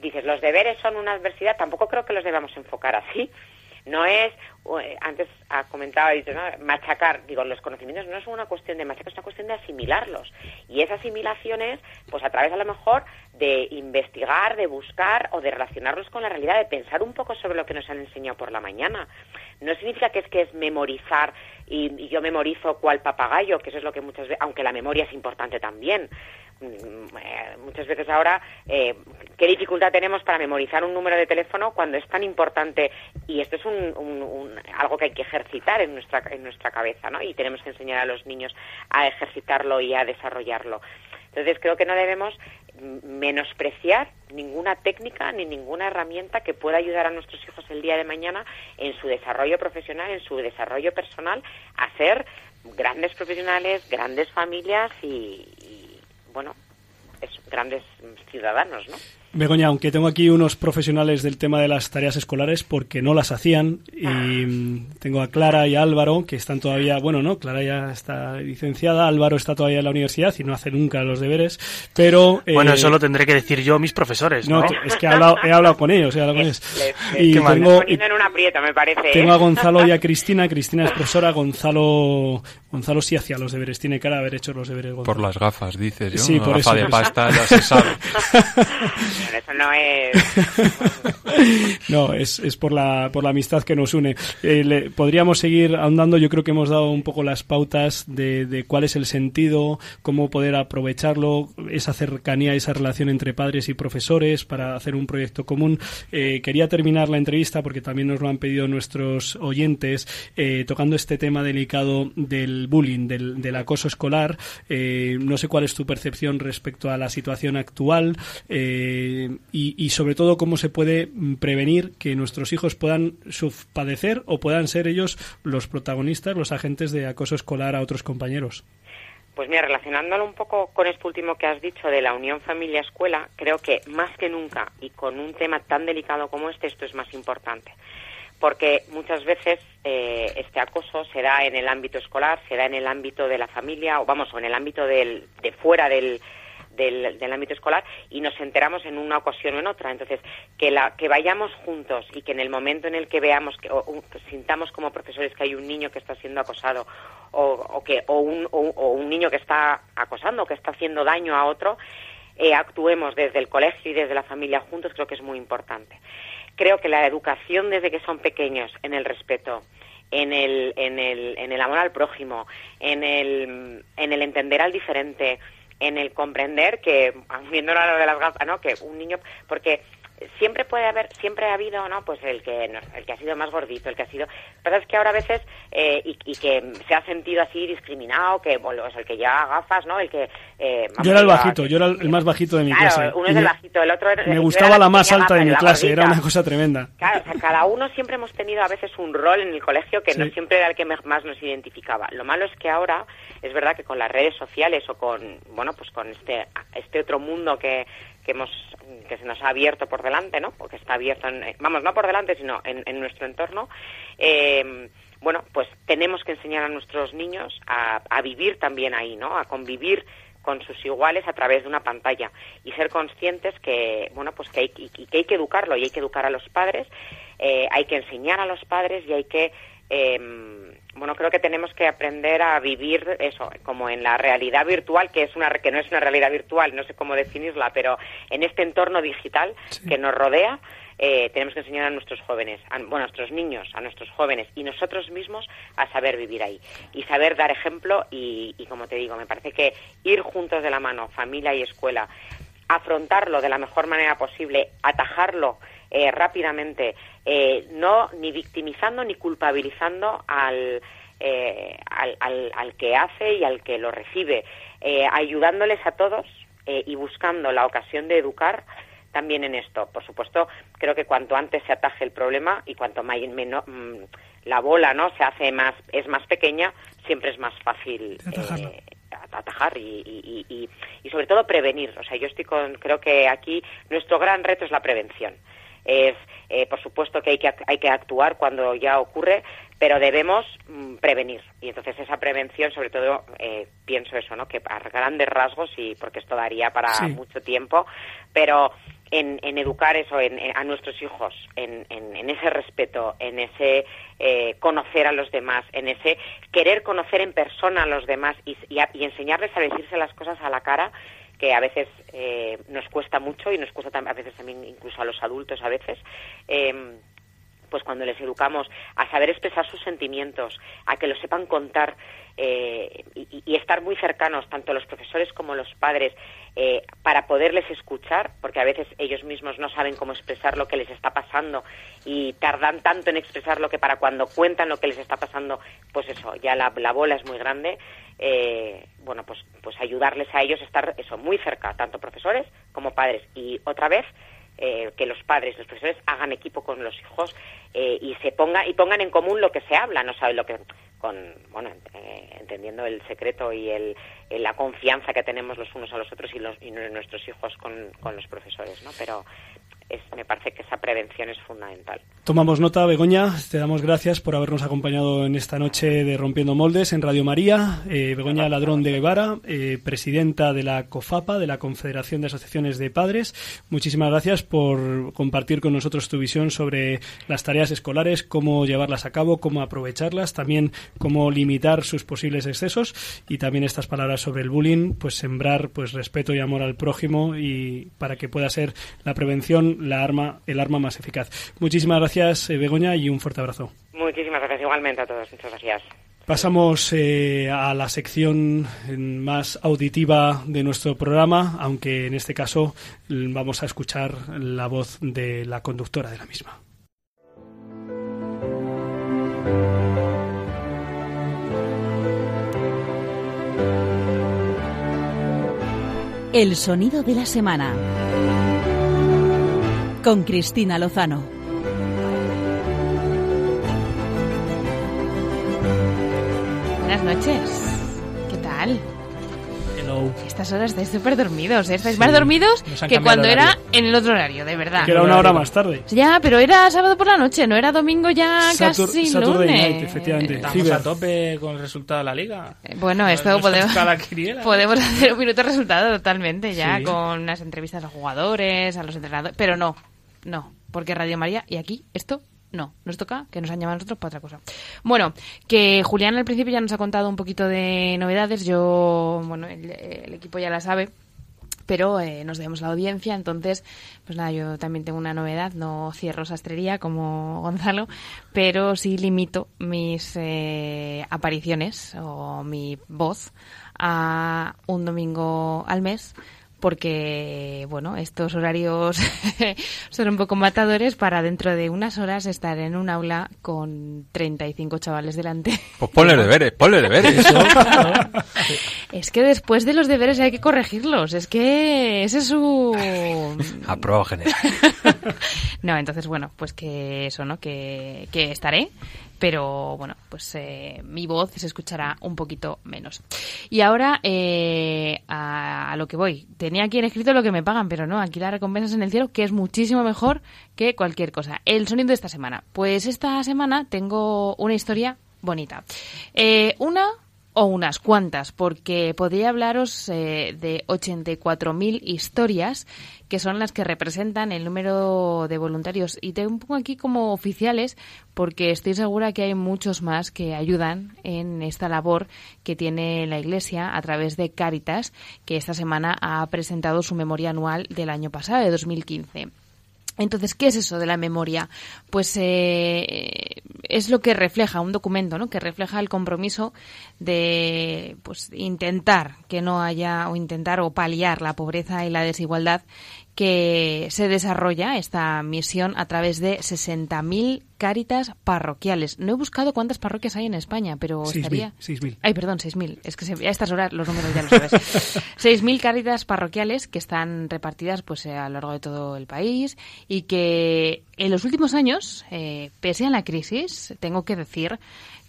Speaker 8: dices los deberes son una adversidad. Tampoco creo que los debamos enfocar así. No es eh, antes ha comentado ha dicho, ¿no? machacar. Digo los conocimientos no es una cuestión de machacar, es una cuestión de asimilarlos y esa asimilación es pues a través a lo mejor de investigar, de buscar o de relacionarlos con la realidad, de pensar un poco sobre lo que nos han enseñado por la mañana. No significa que es que es memorizar y, yo memorizo cual papagayo, que eso es lo que muchas veces, aunque la memoria es importante también. Mm, eh, muchas veces ahora, eh, ¿qué dificultad tenemos para memorizar un número de teléfono cuando es tan importante? Y esto es un, un- un- algo que hay que ejercitar en nuestra, en nuestra cabeza, ¿no? Y tenemos que enseñar a los niños a ejercitarlo y a desarrollarlo. Entonces creo que no debemos menospreciar ninguna técnica ni ninguna herramienta que pueda ayudar a nuestros hijos el día de mañana en su desarrollo profesional, en su desarrollo personal, a ser grandes profesionales, grandes familias y, bueno, grandes ciudadanos, ¿no?
Speaker 2: Begoña, aunque tengo aquí unos profesionales del tema de las tareas escolares porque no las hacían y mm, tengo a Clara y a Álvaro que están todavía, bueno, no, Clara ya está licenciada, Álvaro está todavía en la universidad y no hace nunca los deberes, pero... eh,
Speaker 3: Bueno, eso lo tendré que decir yo a mis profesores, ¿no?
Speaker 2: no, es que he hablado, he hablado con ellos, he hablado con ellos.
Speaker 8: Les- les-
Speaker 2: Y tengo,
Speaker 8: en un aprieto, me parece.
Speaker 2: tengo
Speaker 8: ¿eh?
Speaker 2: a Gonzalo y a Cristina, Cristina es profesora, Gonzalo Gonzalo sí hacía los deberes, tiene cara de haber hecho los deberes. Gonzalo.
Speaker 5: Por las gafas, dices, yo.
Speaker 2: Sí,
Speaker 5: Una
Speaker 2: por
Speaker 5: gafa
Speaker 2: eso.
Speaker 5: de pasta ya se sabe.
Speaker 8: Bueno, eso no es...
Speaker 2: No, es, es por, la, por la amistad que nos une. Eh, le- podríamos seguir ahondando, yo creo que hemos dado un poco las pautas de, de cuál es el sentido, cómo poder aprovecharlo, esa cercanía, esa relación entre padres y profesores para hacer un proyecto común. Eh, quería terminar la entrevista, porque también nos lo han pedido nuestros oyentes, eh, tocando este tema delicado del bullying, del, del acoso escolar. Eh, no sé cuál es tu percepción respecto a la situación actual eh, y, y sobre todo cómo se puede prevenir que nuestros hijos puedan padecer o puedan ser ellos los protagonistas, los agentes de acoso escolar a otros compañeros.
Speaker 8: Pues mira, relacionándolo un poco con esto último que has dicho de la unión familia-escuela, creo que más que nunca y con un tema tan delicado como este, esto es más importante. Porque muchas veces eh, este acoso se da en el ámbito escolar, se da en el ámbito de la familia, o vamos, o en el ámbito del, de fuera del, del, del ámbito escolar y nos enteramos en una ocasión o en otra. Entonces, que, la, que vayamos juntos y que en el momento en el que veamos, que, o, sintamos como profesores que hay un niño que está siendo acosado o, o que, o, un, o, o un niño que está acosando, que está haciendo daño a otro, eh, actuemos desde el colegio y desde la familia juntos, creo que es muy importante. Creo que la educación desde que son pequeños en el respeto, en el, en el, en el amor al prójimo, en el, en el entender al diferente, en el comprender que, viendo lo de las gafas, ¿no? Que un niño, porque siempre puede haber, siempre ha habido, ¿no? Pues el que, no, el que ha sido más gordito, el que ha sido, lo que pasa es que ahora a veces, eh, y, y, que se ha sentido así discriminado, que, bueno, es el que lleva gafas, ¿no? El que, eh,
Speaker 2: yo era el bajito, yo era el más bajito de mi
Speaker 8: claro,
Speaker 2: clase.
Speaker 8: uno es el bajito, el otro era,
Speaker 2: Me gustaba la más alta de mi
Speaker 8: la
Speaker 2: clase,
Speaker 8: gordita.
Speaker 2: era una cosa tremenda.
Speaker 8: Claro, o sea, cada uno siempre hemos tenido a veces un rol en el colegio que no siempre era el que más nos identificaba. Lo malo es que ahora es verdad que con las redes sociales o con bueno pues con este este otro mundo que, que hemos que se nos ha abierto por delante, ¿no? Porque está abierto, en- eh, vamos, no por delante, sino en, nuestro entorno. eh, bueno, pues tenemos que enseñar a nuestros niños a, a vivir también ahí, ¿no? A convivir con sus iguales a través de una pantalla y ser conscientes que bueno pues que hay, que hay que educarlo y hay que educar a los padres eh, hay que enseñar a los padres y hay que eh, bueno creo que tenemos que aprender a vivir eso como en la realidad virtual que es una que no es una realidad virtual no sé cómo definirla pero en este entorno digital que nos rodea eh, tenemos que enseñar a nuestros jóvenes, a, bueno, a nuestros niños, a nuestros jóvenes y nosotros mismos a saber vivir ahí y saber dar ejemplo y, y como te digo, me parece que ir juntos de la mano, familia y escuela, afrontarlo de la mejor manera posible, atajarlo eh, rápidamente, eh, no ni victimizando ni culpabilizando al, eh, al, al, al, que hace y al que lo recibe, eh, ayudándoles a todos eh, y buscando la ocasión de educar también en esto. Por supuesto, creo que cuanto antes se ataje el problema y cuanto más, menos, mmm, la bola no se hace más es más pequeña, siempre es más fácil eh, atajar y, y, y, y, sobre todo prevenir. O sea, yo estoy con, creo que aquí nuestro gran reto es la prevención. Es, eh, por supuesto que hay, que hay que actuar cuando ya ocurre, pero debemos mm, prevenir. Y entonces esa prevención, sobre todo, eh, pienso eso, ¿no? Que a grandes rasgos, y porque esto daría para sí. mucho tiempo, pero en, en educar eso en, en, a nuestros hijos, en, en, ese respeto, en ese eh, conocer a los demás, en ese querer conocer en persona a los demás y, y, a, y enseñarles a decirse las cosas a la cara que a veces eh, nos cuesta mucho y nos cuesta a veces también incluso a los adultos a veces. Eh, pues cuando les educamos a saber expresar sus sentimientos, a que lo sepan contar eh, y, y, estar muy cercanos, tanto los profesores como los padres, eh, para poderles escuchar, porque a veces ellos mismos no saben cómo expresar lo que les está pasando y tardan tanto en expresarlo que para cuando cuentan lo que les está pasando, pues eso, ya la, la bola es muy grande. Eh, bueno, pues, pues ayudarles a ellos a estar eso muy cerca, tanto profesores como padres. Y otra vez, eh, que los padres, los profesores hagan equipo con los hijos eh, y se ponga y pongan en común lo que se habla, no sabe lo que con bueno eh, entendiendo el secreto y el, la confianza que tenemos los unos a los otros y, los, y nuestros hijos con, con los profesores, ¿no? Pero me parece que esa prevención es fundamental.
Speaker 2: Tomamos nota, Begoña, te damos gracias por habernos acompañado en esta noche de Rompiendo Moldes en Radio María. Eh, Begoña Ladrón de Guevara, eh, presidenta de la COFAPA, de la Confederación de Asociaciones de Padres. Muchísimas gracias por compartir con nosotros tu visión sobre las tareas escolares, cómo llevarlas a cabo, cómo aprovecharlas, también cómo limitar sus posibles excesos y también estas palabras sobre el bullying, pues sembrar pues respeto y amor al prójimo y para que pueda ser la prevención la arma, el arma más eficaz. Muchísimas gracias, eh, Begoña, y un fuerte abrazo.
Speaker 8: Muchísimas gracias igualmente a todos. Muchas gracias.
Speaker 2: Pasamos eh, a la sección más auditiva de nuestro programa, aunque en este caso vamos a escuchar la voz de la conductora de la misma.
Speaker 1: El sonido de la semana con Cristina Lozano.
Speaker 4: Buenas noches. ¿Qué tal?
Speaker 7: Hello.
Speaker 4: Estas horas estáis súper dormidos, ¿eh? Estáis sí, más dormidos que cuando era en el otro horario, de verdad.
Speaker 2: Que era una hora más tarde.
Speaker 4: Ya, pero era sábado por la noche, no era domingo ya Satur casi
Speaker 2: Saturday
Speaker 4: lunes.
Speaker 2: Night, efectivamente.
Speaker 7: Estamos Ciber. a tope con el resultado de la liga.
Speaker 4: Eh, bueno, esto
Speaker 7: no
Speaker 4: podemos, podemos hacer un minuto resultado totalmente ya, sí. con unas entrevistas a los jugadores, a los entrenadores, pero no, no, porque Radio María y aquí esto no, nos toca que nos han llamado a nosotros para otra cosa. Bueno, que Julián al principio ya nos ha contado un poquito de novedades. Yo, bueno, el, equipo ya la sabe, pero eh, nos debemos la audiencia. Entonces, pues nada, yo también tengo una novedad. No cierro sastrería como Gonzalo, pero sí limito mis eh, apariciones o mi voz a un domingo al mes porque, bueno, estos horarios son un poco matadores para dentro de unas horas estar en un aula con 35 chavales delante.
Speaker 5: Pues ponle deberes, ponle deberes.
Speaker 4: es que después de los deberes hay que corregirlos, es que ese es su...
Speaker 5: Aprobado general.
Speaker 4: no, entonces, bueno, pues que eso, ¿no? Que, que estaré pero bueno, pues eh, mi voz se escuchará un poquito menos. Y ahora eh, a, a, lo que voy. Tenía aquí en escrito lo que me pagan, pero no, aquí la recompensas en el cielo, que es muchísimo mejor que cualquier cosa. El sonido de esta semana. Pues esta semana tengo una historia bonita. Eh, una o unas cuantas, porque podría hablaros eh, de 84.000 historias que son las que representan el número de voluntarios. Y te poco aquí como oficiales, porque estoy segura que hay muchos más que ayudan en esta labor que tiene la Iglesia a través de Cáritas, que esta semana ha presentado su memoria anual del año pasado, de 2015. Entonces, ¿qué es eso de la memoria? Pues eh, es lo que refleja un documento, ¿no? Que refleja el compromiso de, pues, intentar que no haya o intentar o paliar la pobreza y la desigualdad que se desarrolla esta misión a través de 60.000 cáritas parroquiales. No he buscado cuántas parroquias hay en España, pero
Speaker 2: 6.000,
Speaker 4: estaría...
Speaker 2: 6.000.
Speaker 4: Ay, perdón, 6.000. Es que se- a estas horas los números ya los sabes. 6.000 cáritas parroquiales que están repartidas pues eh, a lo largo de todo el país y que en los últimos años, eh, pese a la crisis, tengo que decir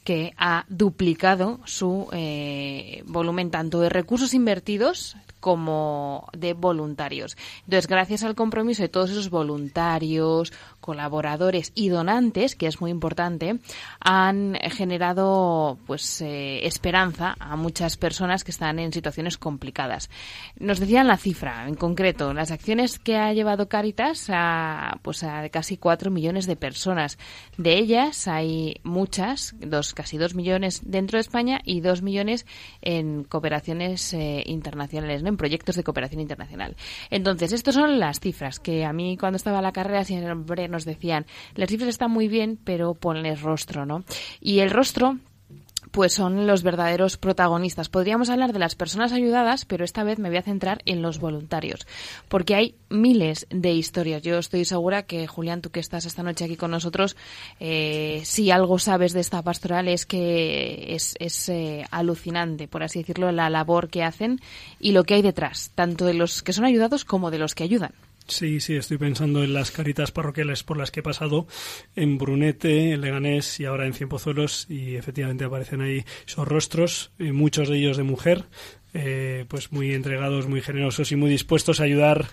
Speaker 4: que ha duplicado su eh, volumen tanto de recursos invertidos como de voluntarios. Entonces, gracias al compromiso de todos esos voluntarios, colaboradores y donantes, que es muy importante, han generado pues eh, esperanza a muchas personas que están en situaciones complicadas. Nos decían la cifra, en concreto, las acciones que ha llevado Caritas a pues a casi cuatro millones de personas. De ellas hay muchas, dos casi dos millones dentro de España y dos millones en cooperaciones eh, internacionales, en proyectos de cooperación internacional. Entonces, estas son las cifras que a mí cuando estaba en la carrera siempre nos decían, las cifras están muy bien, pero ponles rostro, ¿no? Y el rostro pues son los verdaderos protagonistas. Podríamos hablar de las personas ayudadas, pero esta vez me voy a centrar en los voluntarios, porque hay miles de historias. Yo estoy segura que, Julián, tú que estás esta noche aquí con nosotros, eh, si algo sabes de esta pastoral es que es, es eh, alucinante, por así decirlo, la labor que hacen y lo que hay detrás, tanto de los que son ayudados como de los que ayudan.
Speaker 2: Sí, sí, estoy pensando en las caritas parroquiales por las que he pasado en Brunete, en Leganés y ahora en Cienpozuelos y efectivamente aparecen ahí esos rostros, eh, muchos de ellos de mujer, eh, pues muy entregados, muy generosos y muy dispuestos a ayudar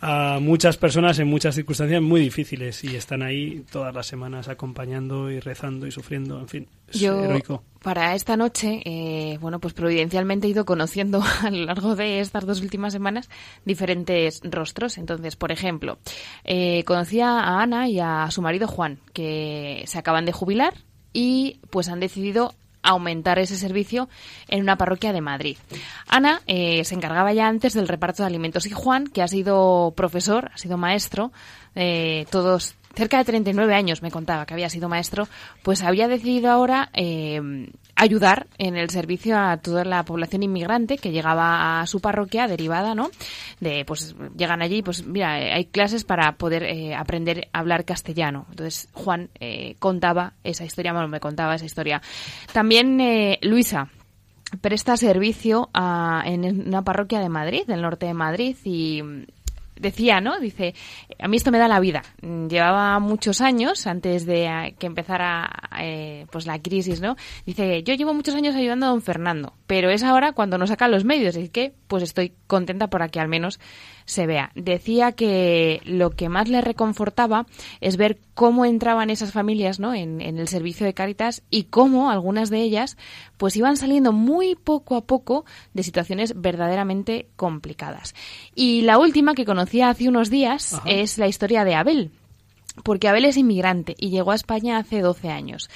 Speaker 2: a muchas personas en muchas circunstancias muy difíciles y están ahí todas las semanas acompañando y rezando y sufriendo, en fin, es
Speaker 4: Yo,
Speaker 2: heroico.
Speaker 4: para esta noche, eh, bueno, pues providencialmente he ido conociendo a lo largo de estas dos últimas semanas diferentes rostros. Entonces, por ejemplo, eh, conocí a Ana y a su marido Juan, que se acaban de jubilar y pues han decidido aumentar ese servicio en una parroquia de Madrid. Ana eh, se encargaba ya antes del reparto de alimentos y Juan, que ha sido profesor, ha sido maestro, eh, todos cerca de 39 años me contaba que había sido maestro, pues había decidido ahora eh, ayudar en el servicio a toda la población inmigrante que llegaba a su parroquia derivada, ¿no? De, pues llegan allí, pues mira, eh, hay clases para poder eh, aprender a hablar castellano. Entonces Juan eh, contaba esa historia, bueno, me contaba esa historia. También eh, Luisa, presta servicio a- en una parroquia de Madrid, del norte de Madrid, y decía, ¿no? Dice, a mí esto me da la vida. Llevaba muchos años antes de eh, que empezara eh, pues la crisis, ¿no? Dice, yo llevo muchos años ayudando a don Fernando, pero es ahora cuando nos sacan los medios, y que pues estoy contenta para que al menos se vea. Decía que lo que más le reconfortaba es ver cómo entraban esas familias ¿no? en, en el servicio de Cáritas y cómo algunas de ellas pues iban saliendo muy poco a poco de situaciones verdaderamente complicadas. Y la última que conocía hace unos días
Speaker 2: Ajá.
Speaker 4: es la historia de Abel, porque Abel es inmigrante y llegó a España hace 12 años.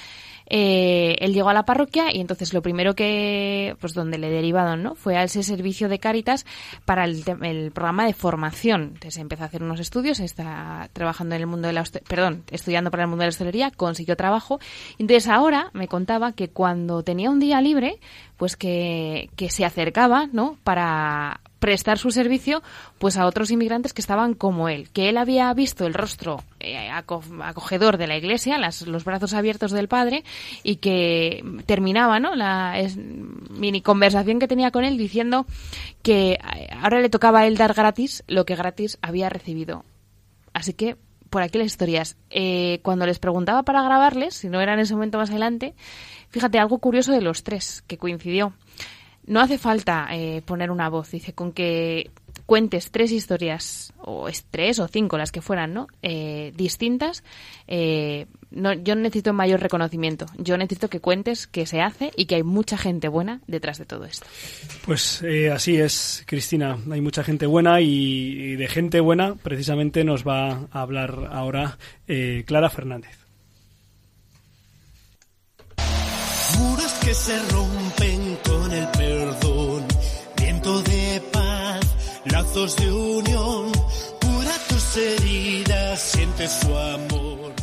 Speaker 4: Eh, él llegó a la parroquia y entonces lo primero que, pues donde le derivaron, ¿no? Fue a ese servicio de Cáritas para el, el programa de formación. Entonces empezó a hacer unos estudios, está trabajando en el mundo de la, perdón, estudiando para el mundo de la hostelería, consiguió trabajo. Entonces ahora me contaba que cuando tenía un día libre, pues que, que se acercaba, ¿no? Para prestar su servicio pues a otros inmigrantes que estaban como él, que él había visto el rostro eh, aco- acogedor de la iglesia, las- los brazos abiertos del padre y que terminaba ¿no? la mini conversación que tenía con él diciendo que eh, ahora le tocaba a él dar gratis lo que gratis había recibido. Así que por aquí las historias. Eh, cuando les preguntaba para grabarles, si no era en ese momento más adelante, fíjate algo curioso de los tres que coincidió. No hace falta eh, poner una voz, dice, con que cuentes tres historias, o es tres o cinco las que fueran, ¿no? Eh, distintas, eh, no, yo necesito mayor reconocimiento. Yo necesito que cuentes que se hace y que hay mucha gente buena detrás de todo esto.
Speaker 2: Pues eh, así es, Cristina. Hay mucha gente buena y, y de gente buena precisamente nos va a hablar ahora Clara Fernández.
Speaker 9: Que se rompen con el perdón, viento de paz, lazos de unión, cura tus heridas, siente su amor.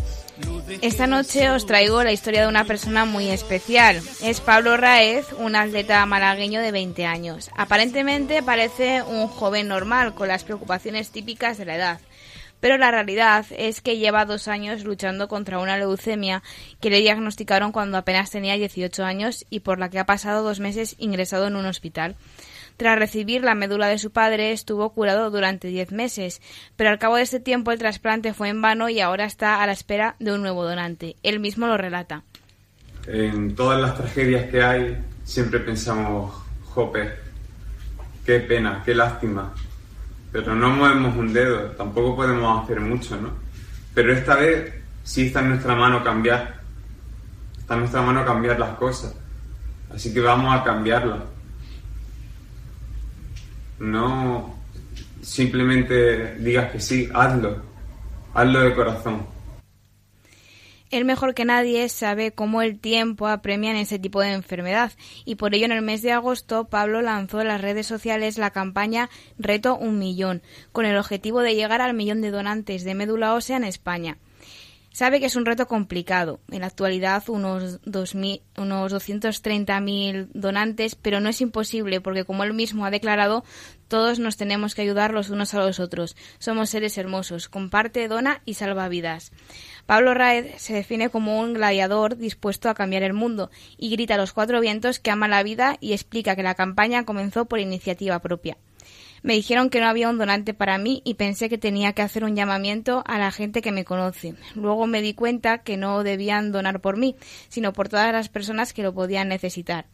Speaker 6: Esta noche os traigo la historia de una persona muy especial. Es Pablo Raez, un atleta malagueño de 20 años. Aparentemente parece un joven normal, con las preocupaciones típicas de la edad. Pero la realidad es que lleva dos años luchando contra una leucemia que le diagnosticaron cuando apenas tenía 18 años y por la que ha pasado dos meses ingresado en un hospital. Tras recibir la médula de su padre, estuvo curado durante 10 meses, pero al cabo de este tiempo el trasplante fue en vano y ahora está a la espera de un nuevo donante. Él mismo lo relata.
Speaker 10: En todas las tragedias que hay, siempre pensamos, jope, qué pena, qué lástima. Pero no movemos un dedo, tampoco podemos hacer mucho, ¿no? Pero esta vez sí está en nuestra mano cambiar. Está en nuestra mano cambiar las cosas. Así que vamos a cambiarlas no simplemente digas que sí, hazlo, hazlo de corazón.
Speaker 6: Él mejor que nadie sabe cómo el tiempo apremia en ese tipo de enfermedad y por ello en el mes de agosto Pablo lanzó en las redes sociales la campaña Reto un Millón con el objetivo de llegar al millón de donantes de médula ósea en España. Sabe que es un reto complicado. En la actualidad unos, 2000, unos 230.000 donantes, pero no es imposible porque, como él mismo ha declarado, todos nos tenemos que ayudar los unos a los otros. Somos seres hermosos. Comparte, dona y salva vidas. Pablo Raed se define como un gladiador dispuesto a cambiar el mundo y grita a los cuatro vientos que ama la vida y explica que la campaña comenzó por iniciativa propia. Me dijeron que no había un donante para mí y pensé que tenía que hacer un llamamiento a la gente que me conoce. Luego me di cuenta que no debían donar por mí, sino por todas las personas que lo podían necesitar.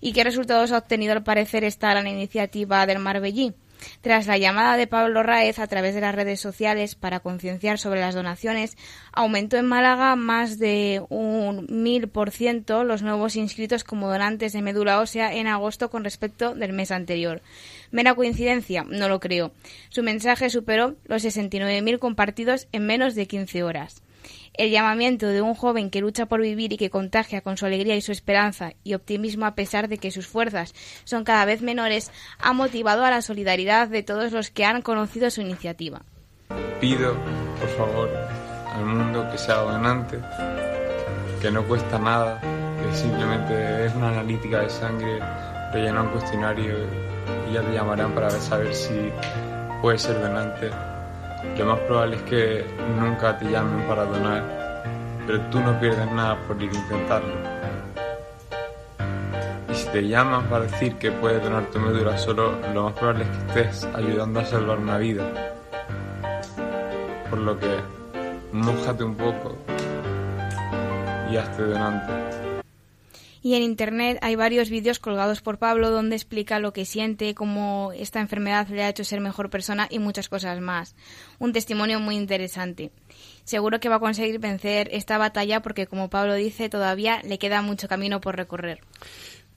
Speaker 6: ¿Y qué resultados ha obtenido al parecer esta gran iniciativa del Marbellí? Tras la llamada de Pablo Raez a través de las redes sociales para concienciar sobre las donaciones, aumentó en Málaga más de un mil por ciento los nuevos inscritos como donantes de médula ósea en agosto con respecto del mes anterior. ¿Mera coincidencia? No lo creo. Su mensaje superó los 69.000 compartidos en menos de 15 horas. El llamamiento de un joven que lucha por vivir y que contagia con su alegría y su esperanza y optimismo a pesar de que sus fuerzas son cada vez menores ha motivado a la solidaridad de todos los que han conocido su iniciativa.
Speaker 10: Pido, por favor, al mundo que sea donante, que no cuesta nada, que simplemente es una analítica de sangre, rellena un cuestionario y ya te llamarán para saber si puedes ser donante lo más probable es que nunca te llamen para donar, pero tú no pierdes nada por ir a intentarlo. Y si te llaman para decir que puedes donar tu médula solo, lo más probable es que estés ayudando a salvar una vida. Por lo que, mojate un poco y hazte donante
Speaker 6: y en internet hay varios vídeos colgados por Pablo donde explica lo que siente, cómo esta enfermedad le ha hecho ser mejor persona y muchas cosas más. Un testimonio muy interesante. Seguro que va a conseguir vencer esta batalla porque, como Pablo dice, todavía le queda mucho camino por recorrer.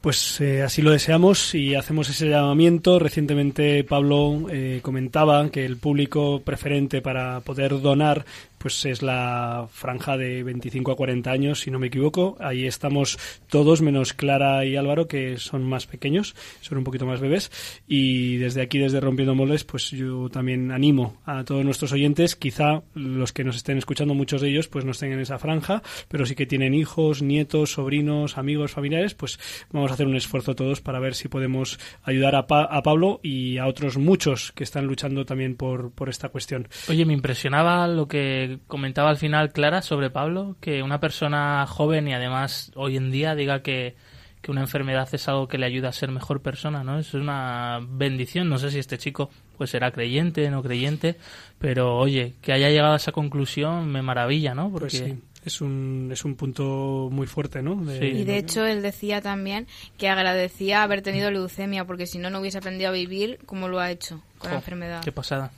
Speaker 2: Pues eh, así lo deseamos y hacemos ese llamamiento. Recientemente Pablo eh, comentaba que el público preferente para poder donar pues es la franja de 25 a 40 años, si no me equivoco. Ahí estamos todos, menos Clara y Álvaro, que son más pequeños, son un poquito más bebés. Y desde aquí, desde Rompiendo Moles, pues yo también animo a todos nuestros oyentes, quizá los que nos estén escuchando, muchos de ellos, pues no estén en esa franja, pero sí que tienen hijos, nietos, sobrinos, amigos, familiares, pues vamos a hacer un esfuerzo todos para ver si podemos ayudar a, a Pablo y a otros muchos que están luchando también por, por esta cuestión.
Speaker 7: Oye, me impresionaba lo que comentaba al final Clara sobre Pablo, que una persona joven y además hoy en día diga que, que una enfermedad es algo que le ayuda a ser mejor persona, ¿no? Es una bendición. No sé si este chico pues será creyente, no creyente, pero oye, que haya llegado a esa conclusión me maravilla, ¿no?
Speaker 2: Pues Porque... sí. Es un, es un punto muy fuerte, ¿no?
Speaker 6: Y de hecho él decía también que agradecía haber tenido leucemia porque si no, no hubiese aprendido a vivir como lo ha hecho con la enfermedad.
Speaker 7: Qué pasada.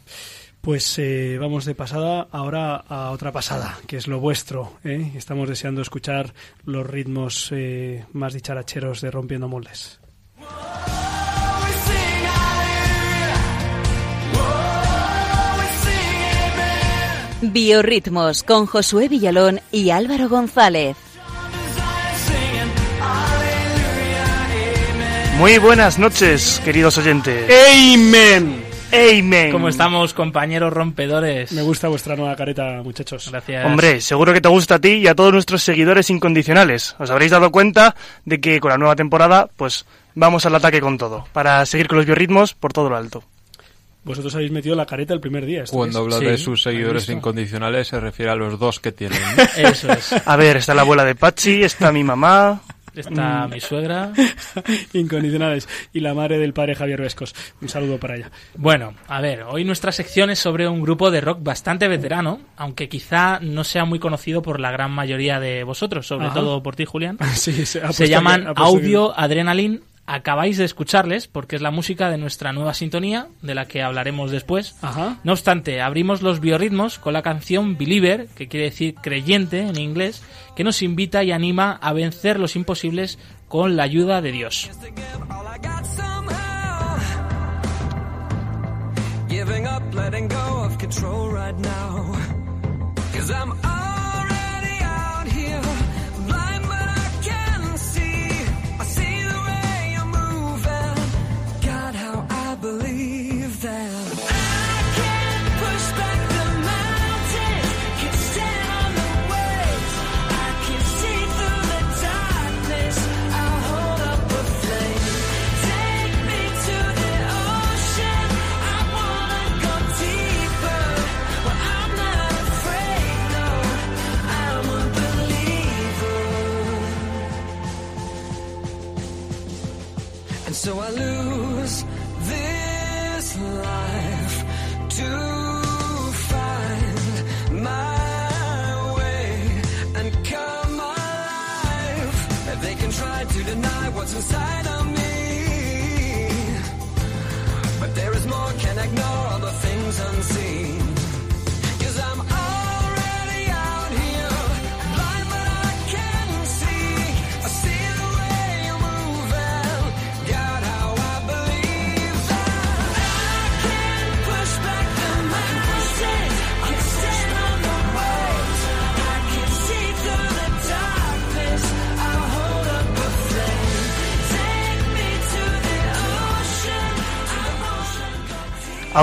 Speaker 2: Pues eh, vamos de pasada ahora a otra pasada, que es lo vuestro. ¿eh? Estamos deseando escuchar los ritmos eh, más dicharacheros de Rompiendo Moldes.
Speaker 1: Biorritmos con Josué Villalón y Álvaro González.
Speaker 3: Muy buenas noches, queridos oyentes.
Speaker 2: ¡Amen!
Speaker 3: Amen.
Speaker 7: ¿Cómo estamos, compañeros rompedores?
Speaker 2: Me gusta vuestra nueva careta, muchachos.
Speaker 7: Gracias.
Speaker 3: Hombre, seguro que te gusta a ti y a todos nuestros seguidores incondicionales. Os habréis dado cuenta de que con la nueva temporada, pues vamos al ataque con todo, para seguir con los biorritmos por todo lo alto.
Speaker 2: Vosotros habéis metido la careta el primer día. ¿esto
Speaker 5: Cuando
Speaker 2: es?
Speaker 5: habla de sus seguidores incondicionales se refiere a los dos que tienen.
Speaker 7: Eso es.
Speaker 3: A ver, está la abuela de Pachi, está mi mamá.
Speaker 7: Está mi suegra.
Speaker 2: Incondicionales. Y la madre del padre Javier Vescos. Un saludo para ella.
Speaker 7: Bueno, a ver, hoy nuestra sección es sobre un grupo de rock bastante veterano, aunque quizá no sea muy conocido por la gran mayoría de vosotros, sobre
Speaker 2: Ajá.
Speaker 7: todo por ti, Julián.
Speaker 2: Sí, se,
Speaker 7: Se llaman Audio Adrenaline. Acabáis de escucharles porque es la música de nuestra nueva sintonía, de la que hablaremos después.
Speaker 2: Ajá.
Speaker 7: No obstante, abrimos los biorritmos con la canción Believer, que quiere decir creyente en inglés, que nos invita y anima a vencer los imposibles con la ayuda de Dios.
Speaker 11: Giving up, letting go of control right now. Cause I'm already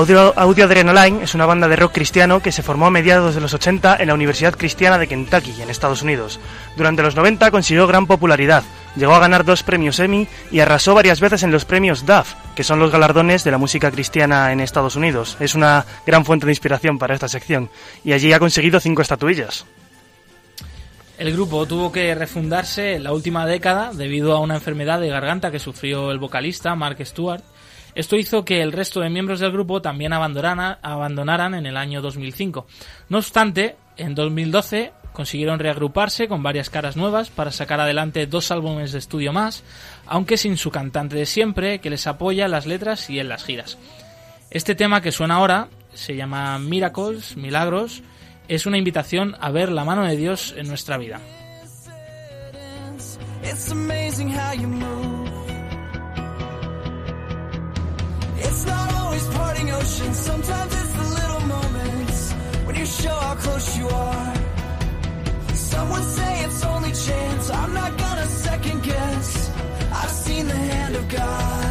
Speaker 3: Audio, Adrenaline es una banda de rock cristiano que se formó a mediados de los 80 en la Universidad Cristiana de Kentucky, en Estados Unidos. Durante los 90 consiguió gran popularidad, llegó a ganar dos premios Emmy y arrasó varias veces en los premios DAF, que son los galardones de la música cristiana en Estados Unidos. Es una gran fuente de inspiración para esta sección, y allí ha conseguido cinco estatuillas.
Speaker 7: El grupo tuvo que refundarse en la última década debido a una enfermedad de garganta que sufrió el vocalista Mark Stewart. Esto hizo que el resto de miembros del grupo también abandonara- abandonaran en el año 2005. No obstante, en 2012 consiguieron reagruparse con varias caras nuevas para sacar adelante dos álbumes de estudio más, aunque sin su cantante de siempre que les apoya en las letras y en las giras. Este tema que suena ahora se llama Miracles, Milagros, es una invitación a ver la mano de Dios en nuestra vida.
Speaker 11: It's not always parting oceans, sometimes it's the little moments when you show how close you are. Someone say it's only chance, I'm not gonna second guess. I've seen the hand of God.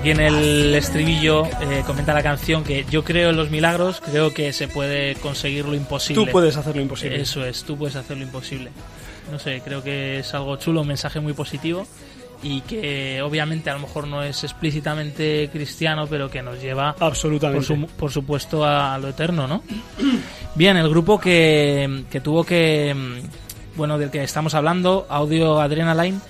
Speaker 7: Aquí en el estribillo eh, comenta la canción que yo creo en los milagros, creo que se puede conseguir lo imposible.
Speaker 2: Tú puedes hacer lo imposible.
Speaker 7: Eso es, tú puedes hacer lo imposible. No sé, creo que es algo chulo, un mensaje muy positivo y que obviamente a lo mejor no es explícitamente cristiano, pero que nos lleva
Speaker 2: Absolutamente.
Speaker 7: por, su- por supuesto a lo eterno, ¿no? Bien, el grupo que, que tuvo que, mm, bueno, del que estamos hablando, Audio Adrenaline,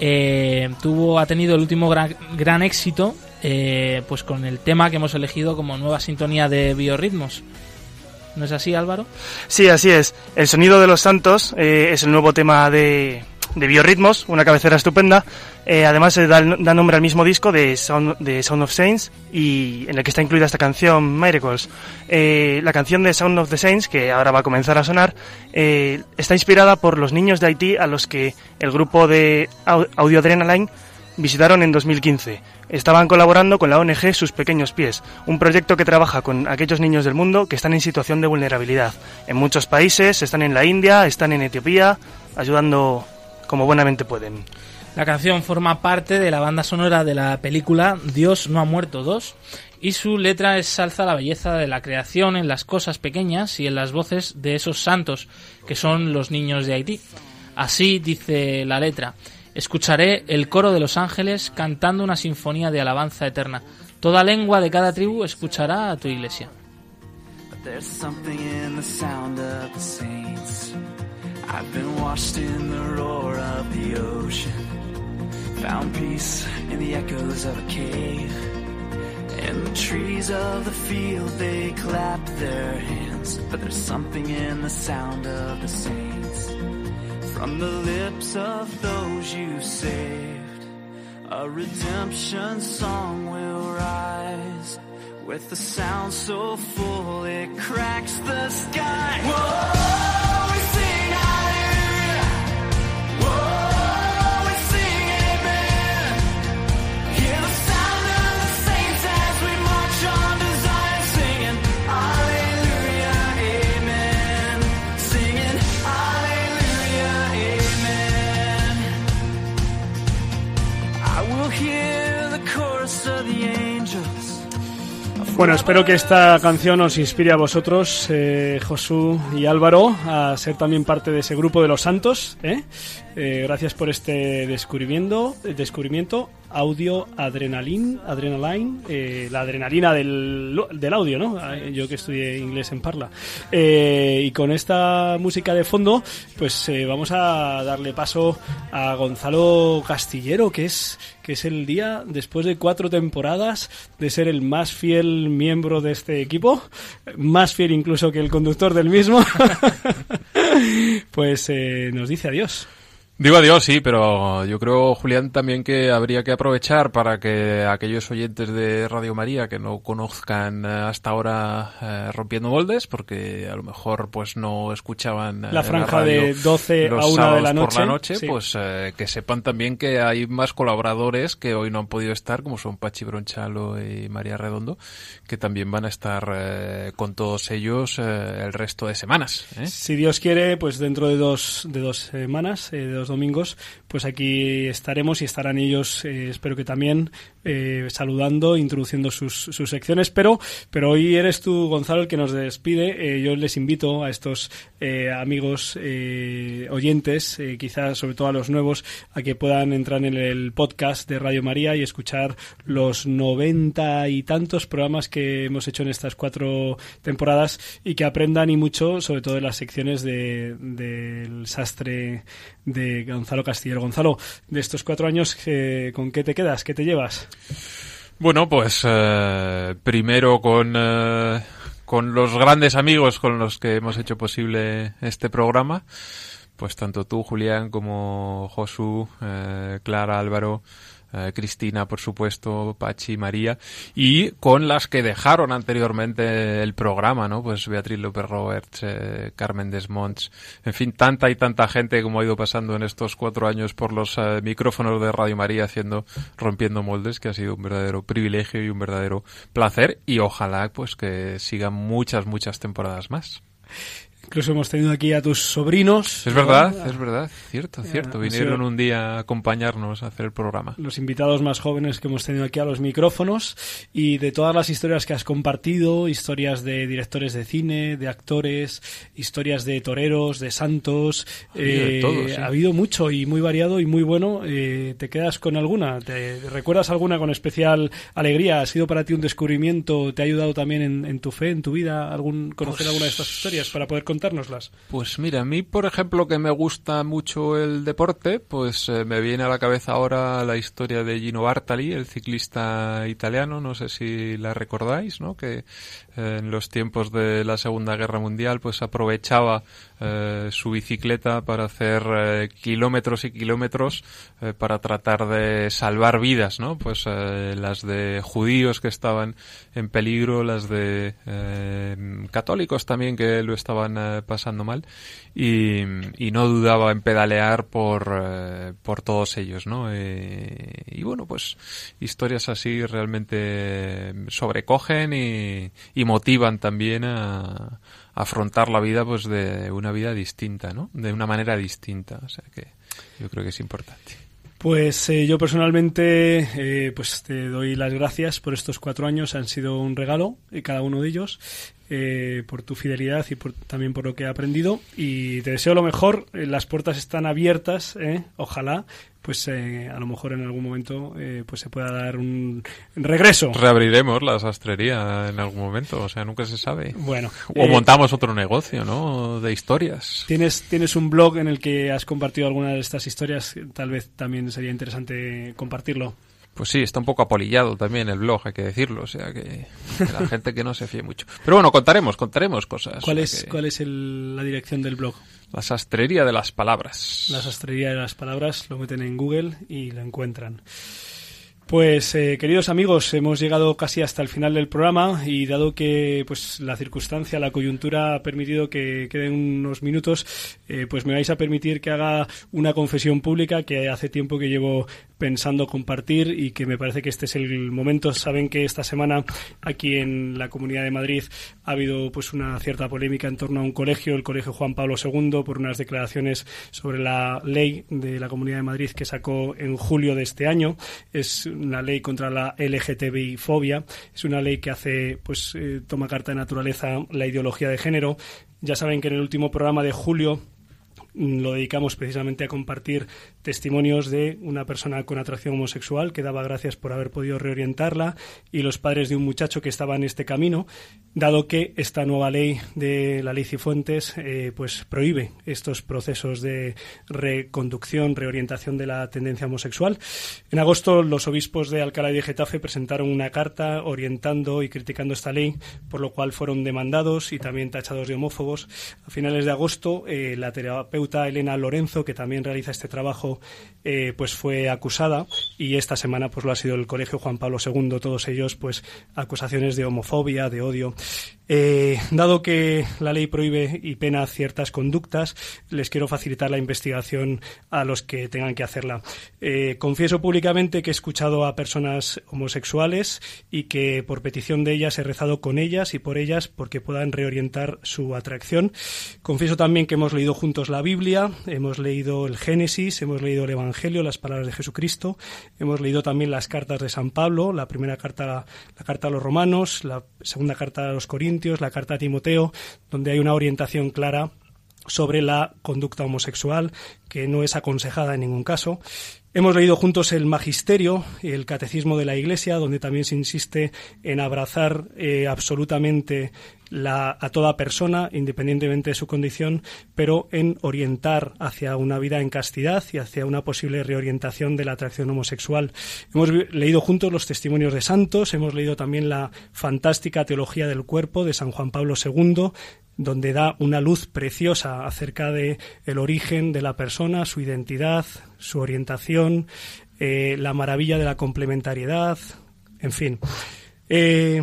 Speaker 7: eh, tuvo, ha tenido el último gran, gran éxito, eh, pues con el tema que hemos elegido como nueva sintonía de biorritmos. ¿No es así, Álvaro?
Speaker 3: Sí, así es. El sonido de los santos eh, es el nuevo tema de, de Biorritmos, una cabecera estupenda. Eh, además, se da, da nombre al mismo disco de Sound, de Sound of Saints y en el que está incluida esta canción, Miracles. Eh, la canción de Sound of the Saints, que ahora va a comenzar a sonar, eh, está inspirada por los niños de Haití a los que el grupo de Au- Audio Adrenaline visitaron en 2015. Estaban colaborando con la ONG Sus Pequeños Pies, un proyecto que trabaja con aquellos niños del mundo que están en situación de vulnerabilidad. En muchos países, están en la India, están en Etiopía, ayudando como buenamente pueden.
Speaker 7: La canción forma parte de la banda sonora de la película Dios no ha muerto 2 y su letra exalza la belleza de la creación en las cosas pequeñas y en las voces de esos santos que son los niños de Haití. Así dice la letra. Escucharé el coro de los ángeles cantando una sinfonía de alabanza eterna. Toda lengua de cada tribu escuchará a tu iglesia.
Speaker 11: But I've been washed in the roar of the ocean. Found peace in the echoes of a cave. And the trees of the field, they clap their hands. But there's something in the sound of the saints. From the lips of those you saved. A redemption song will rise. With a sound so full it cracks the sky. Whoa,
Speaker 2: Bueno, espero que esta canción os inspire a vosotros, eh, Josu y Álvaro, a ser también parte de ese grupo de los santos. ¿eh? Eh, gracias por este descubrimiento, descubrimiento audio adrenalin, adrenaline, eh, la adrenalina del, del audio, ¿no? Ah, Yo que estudié inglés en Parla. Eh, y con esta música de fondo, pues eh, vamos a darle paso a Gonzalo Castillero, que es que es el día después de cuatro temporadas de ser el más fiel miembro de este equipo, más fiel incluso que el conductor del mismo. pues eh, nos dice adiós.
Speaker 5: Digo adiós, sí, pero yo creo, Julián, también que habría que aprovechar para que aquellos oyentes de Radio María que no conozcan eh, hasta ahora eh, Rompiendo Moldes, porque a lo mejor pues no escuchaban eh,
Speaker 2: La franja de
Speaker 5: radio
Speaker 2: 12
Speaker 5: los
Speaker 2: a 1 de la
Speaker 5: por
Speaker 2: noche,
Speaker 5: la noche,
Speaker 2: sí.
Speaker 5: pues eh, que sepan también que hay más colaboradores que hoy no han podido estar, como son Pachi Bronchalo y María Redondo, que también van a estar eh, con todos ellos eh, el resto de semanas.
Speaker 2: Si Dios quiere, pues dentro de dos, de dos semanas, eh, de dos domingos, pues aquí estaremos y estarán ellos, eh, espero que también, eh, saludando, introduciendo sus, sus secciones. Pero, pero hoy eres tú, Gonzalo, el que nos despide. Eh, yo les invito a estos amigos oyentes, quizás sobre todo a los nuevos, a que puedan entrar en el podcast de Radio María y escuchar los noventa y tantos programas que hemos hecho en estas cuatro temporadas y que aprendan y mucho, sobre todo en las secciones de- del sastre de Gonzalo Castillero. Gonzalo, de estos cuatro años, eh, ¿con qué te quedas? ¿Qué te llevas?
Speaker 5: Bueno, pues eh, primero con, eh, con los grandes amigos con los que hemos hecho posible este programa, pues tanto tú, Julián, como Josu, Clara, Álvaro, eh, Cristina, por supuesto, Pachi, María, y con las que dejaron anteriormente el programa, ¿no? Pues Beatriz López Roberts, eh, Carmen Desmonts, en fin, tanta y tanta gente como ha ido pasando en estos cuatro años por los eh, micrófonos de Radio María haciendo, rompiendo moldes, que ha sido un verdadero privilegio y un verdadero placer, y ojalá, pues, que sigan muchas, muchas temporadas más.
Speaker 2: Incluso hemos tenido aquí a tus sobrinos.
Speaker 5: Es verdad, es verdad, cierto, cierto. Vinieron un día a acompañarnos a hacer el programa.
Speaker 2: los invitados más jóvenes que hemos tenido aquí a los micrófonos y de todas las historias que has compartido, historias de directores de cine, de actores, historias de toreros, de santos,
Speaker 5: Ha habido de
Speaker 2: eh,
Speaker 5: todo, sí.
Speaker 2: ha habido mucho y muy variado y muy bueno. Eh, ¿Te quedas con alguna? ¿Te recuerdas alguna con especial alegría? ¿Ha sido para ti un descubrimiento? ¿Te ha ayudado también en, en tu fe, en tu vida, algún conocer
Speaker 5: Pues-
Speaker 2: alguna de estas historias para poder
Speaker 5: Pues mira, a mí, por ejemplo, que me gusta mucho el deporte, pues eh, me viene a la cabeza ahora la historia de Gino Bartali, el ciclista italiano, no sé si la recordáis, ¿no? Que eh, en los tiempos de la Segunda Guerra Mundial, pues aprovechaba eh, su bicicleta para hacer kilómetros y kilómetros para tratar de salvar vidas, ¿no? Pues las de judíos que estaban en peligro, las de católicos también que lo estaban eh, pasando mal y, y no dudaba en pedalear por, eh, por todos ellos, ¿no? Eh, y bueno, pues historias así realmente sobrecogen y, motivan también a, a afrontar la vida pues de una vida distinta, ¿no? De una manera distinta, o sea que yo creo que es importante.
Speaker 2: Pues eh, yo personalmente eh, pues te doy las gracias por estos cuatro años, han sido un regalo, eh, cada uno de ellos, eh, por tu fidelidad y por- también por lo que he aprendido. Y te deseo lo mejor, eh, las puertas están abiertas, ojalá pues eh, a lo mejor en algún momento eh, pues se pueda dar un regreso.
Speaker 5: Reabriremos la sastrería en algún momento, o sea, nunca se sabe.
Speaker 2: Bueno,
Speaker 5: O
Speaker 2: eh,
Speaker 5: montamos otro negocio, ¿no? De historias.
Speaker 2: Tienes, tienes un blog en el que has compartido algunas de estas historias, tal vez también sería interesante compartirlo.
Speaker 5: Pues sí, está un poco apolillado también el blog, hay que decirlo, o sea que, que la gente que no se fíe mucho. Pero bueno, contaremos, contaremos cosas.
Speaker 2: ¿Cuál
Speaker 5: o
Speaker 2: es,
Speaker 5: sea que-
Speaker 2: cuál es el- la dirección del blog?
Speaker 5: La sastrería de las palabras.
Speaker 2: La sastrería de las palabras, lo meten en Google y lo encuentran. Pues eh, queridos amigos, hemos llegado casi hasta el final del programa y dado que pues la circunstancia, la coyuntura ha permitido que queden unos minutos, eh, pues me vais a permitir que haga una confesión pública que hace tiempo que llevo pensando compartir y que me parece que este es el momento. Saben que esta semana aquí en la Comunidad de Madrid ha habido pues una cierta polémica en torno a un colegio, el Colegio Juan Pablo II, por unas declaraciones sobre la ley de la Comunidad de Madrid que sacó en julio de este año. Es una ley contra la LGTBI fobia. Es una ley que hace pues eh, toma carta de naturaleza la ideología de género. Ya saben que en el último programa de julio mm, lo dedicamos precisamente a compartir testimonios de una persona con atracción homosexual que daba gracias por haber podido reorientarla y los padres de un muchacho que estaba en este camino, dado que esta nueva ley de la ley Cifuentes eh, pues prohíbe estos procesos de reconducción, reorientación de la tendencia homosexual. En agosto los obispos de Alcalá y de Getafe presentaron una carta orientando y criticando esta ley, por lo cual fueron demandados y también tachados de homófobos. A finales de agosto, eh, la terapeuta Elena Lorenzo, que también realiza este trabajo, eh, pues fue acusada y esta semana pues lo ha sido el Colegio Juan Pablo II, todos ellos pues acusaciones de homofobia, de odio. Eh, dado que la ley prohíbe y pena ciertas conductas, les quiero facilitar la investigación a los que tengan que hacerla. Eh, confieso públicamente que he escuchado a personas homosexuales y que por petición de ellas he rezado con ellas y por ellas porque puedan reorientar su atracción. Confieso también que hemos leído juntos la Biblia, hemos leído el Génesis, hemos leído el Evangelio, las palabras de Jesucristo, hemos leído también las cartas de San Pablo, la primera carta, la carta a los romanos, la segunda carta a los corintios, la carta a Timoteo, donde hay una orientación clara sobre la conducta homosexual, que no es aconsejada en ningún caso. Hemos leído juntos el Magisterio el Catecismo de la Iglesia, donde también se insiste en abrazar eh, absolutamente a toda persona, independientemente de su condición, pero en orientar hacia una vida en castidad y hacia una posible reorientación de la atracción homosexual. Hemos leído juntos los testimonios de santos, hemos leído también la fantástica teología del cuerpo de San Juan Pablo II, donde da una luz preciosa acerca de el origen de la persona, su identidad, su orientación, eh, la maravilla de la complementariedad, en fin. Eh,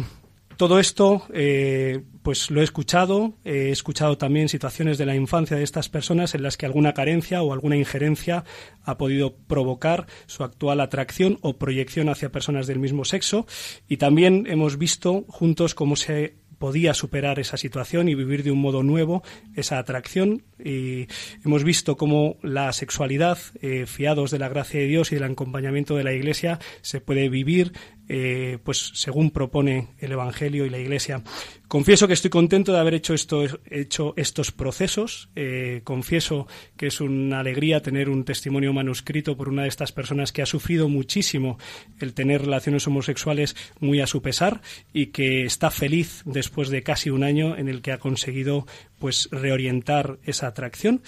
Speaker 2: todo esto, eh, pues lo he escuchado. He escuchado también situaciones de la infancia de estas personas en las que alguna carencia o alguna injerencia ha podido provocar su actual atracción o proyección hacia personas del mismo sexo. Y también hemos visto juntos cómo se podía superar esa situación y vivir de un modo nuevo esa atracción. Y hemos visto cómo la sexualidad, eh, fiados de la gracia de Dios y del acompañamiento de la Iglesia, se puede vivir eh, pues según propone el Evangelio y la Iglesia. Confieso que estoy contento de haber hecho, esto, estos procesos. Eh, confieso que es una alegría tener un testimonio manuscrito por una de estas personas que ha sufrido muchísimo el tener relaciones homosexuales muy a su pesar y que está feliz después de casi un año en el que ha conseguido pues reorientar esa atracción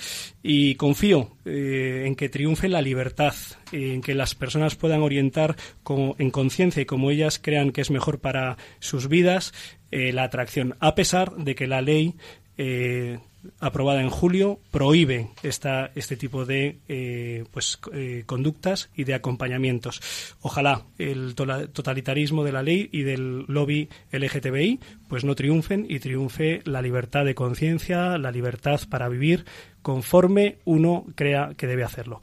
Speaker 2: y confío eh, en que triunfe la libertad, en que las personas puedan orientar como, en conciencia y como ellas crean que es mejor para sus vidas eh, la atracción, a pesar de que la ley eh, aprobada en julio prohíbe esta, este tipo de eh, pues, conductas y de acompañamientos. Ojalá el totalitarismo de la ley y del lobby LGTBI pues no triunfen y triunfe la libertad de conciencia, la libertad para vivir conforme uno crea que debe hacerlo.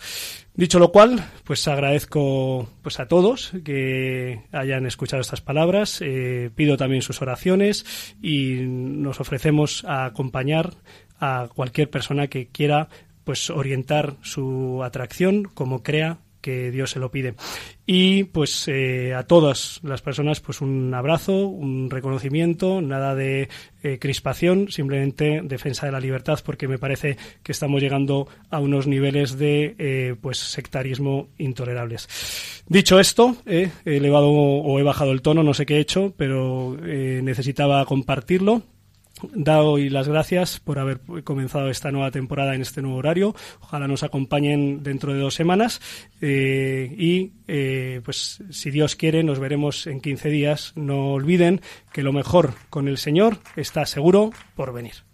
Speaker 2: Dicho lo cual, pues agradezco pues a todos que hayan escuchado estas palabras, eh, pido también sus oraciones y nos ofrecemos a acompañar a cualquier persona que quiera pues orientar su atracción como crea que Dios se lo pide. Y pues eh, a todas las personas pues un abrazo, un reconocimiento, nada de eh, crispación, simplemente defensa de la libertad porque me parece que estamos llegando a unos niveles de eh, pues sectarismo intolerables. Dicho esto, he elevado o he bajado el tono, no sé qué he hecho, pero necesitaba compartirlo Hoy las gracias por haber comenzado esta nueva temporada en este nuevo horario. Ojalá nos acompañen dentro de dos semanas eh, y, eh, pues, si Dios quiere, nos veremos en 15 días. No olviden que lo mejor con el Señor está seguro por venir.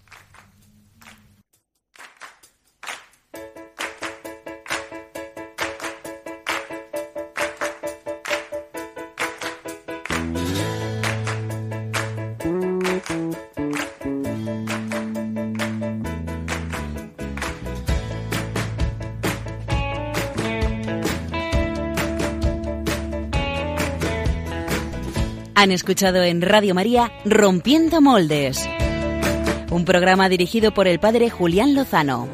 Speaker 1: Han escuchado en Radio María Rompiendo Moldes, un programa dirigido por el padre Julián Lozano.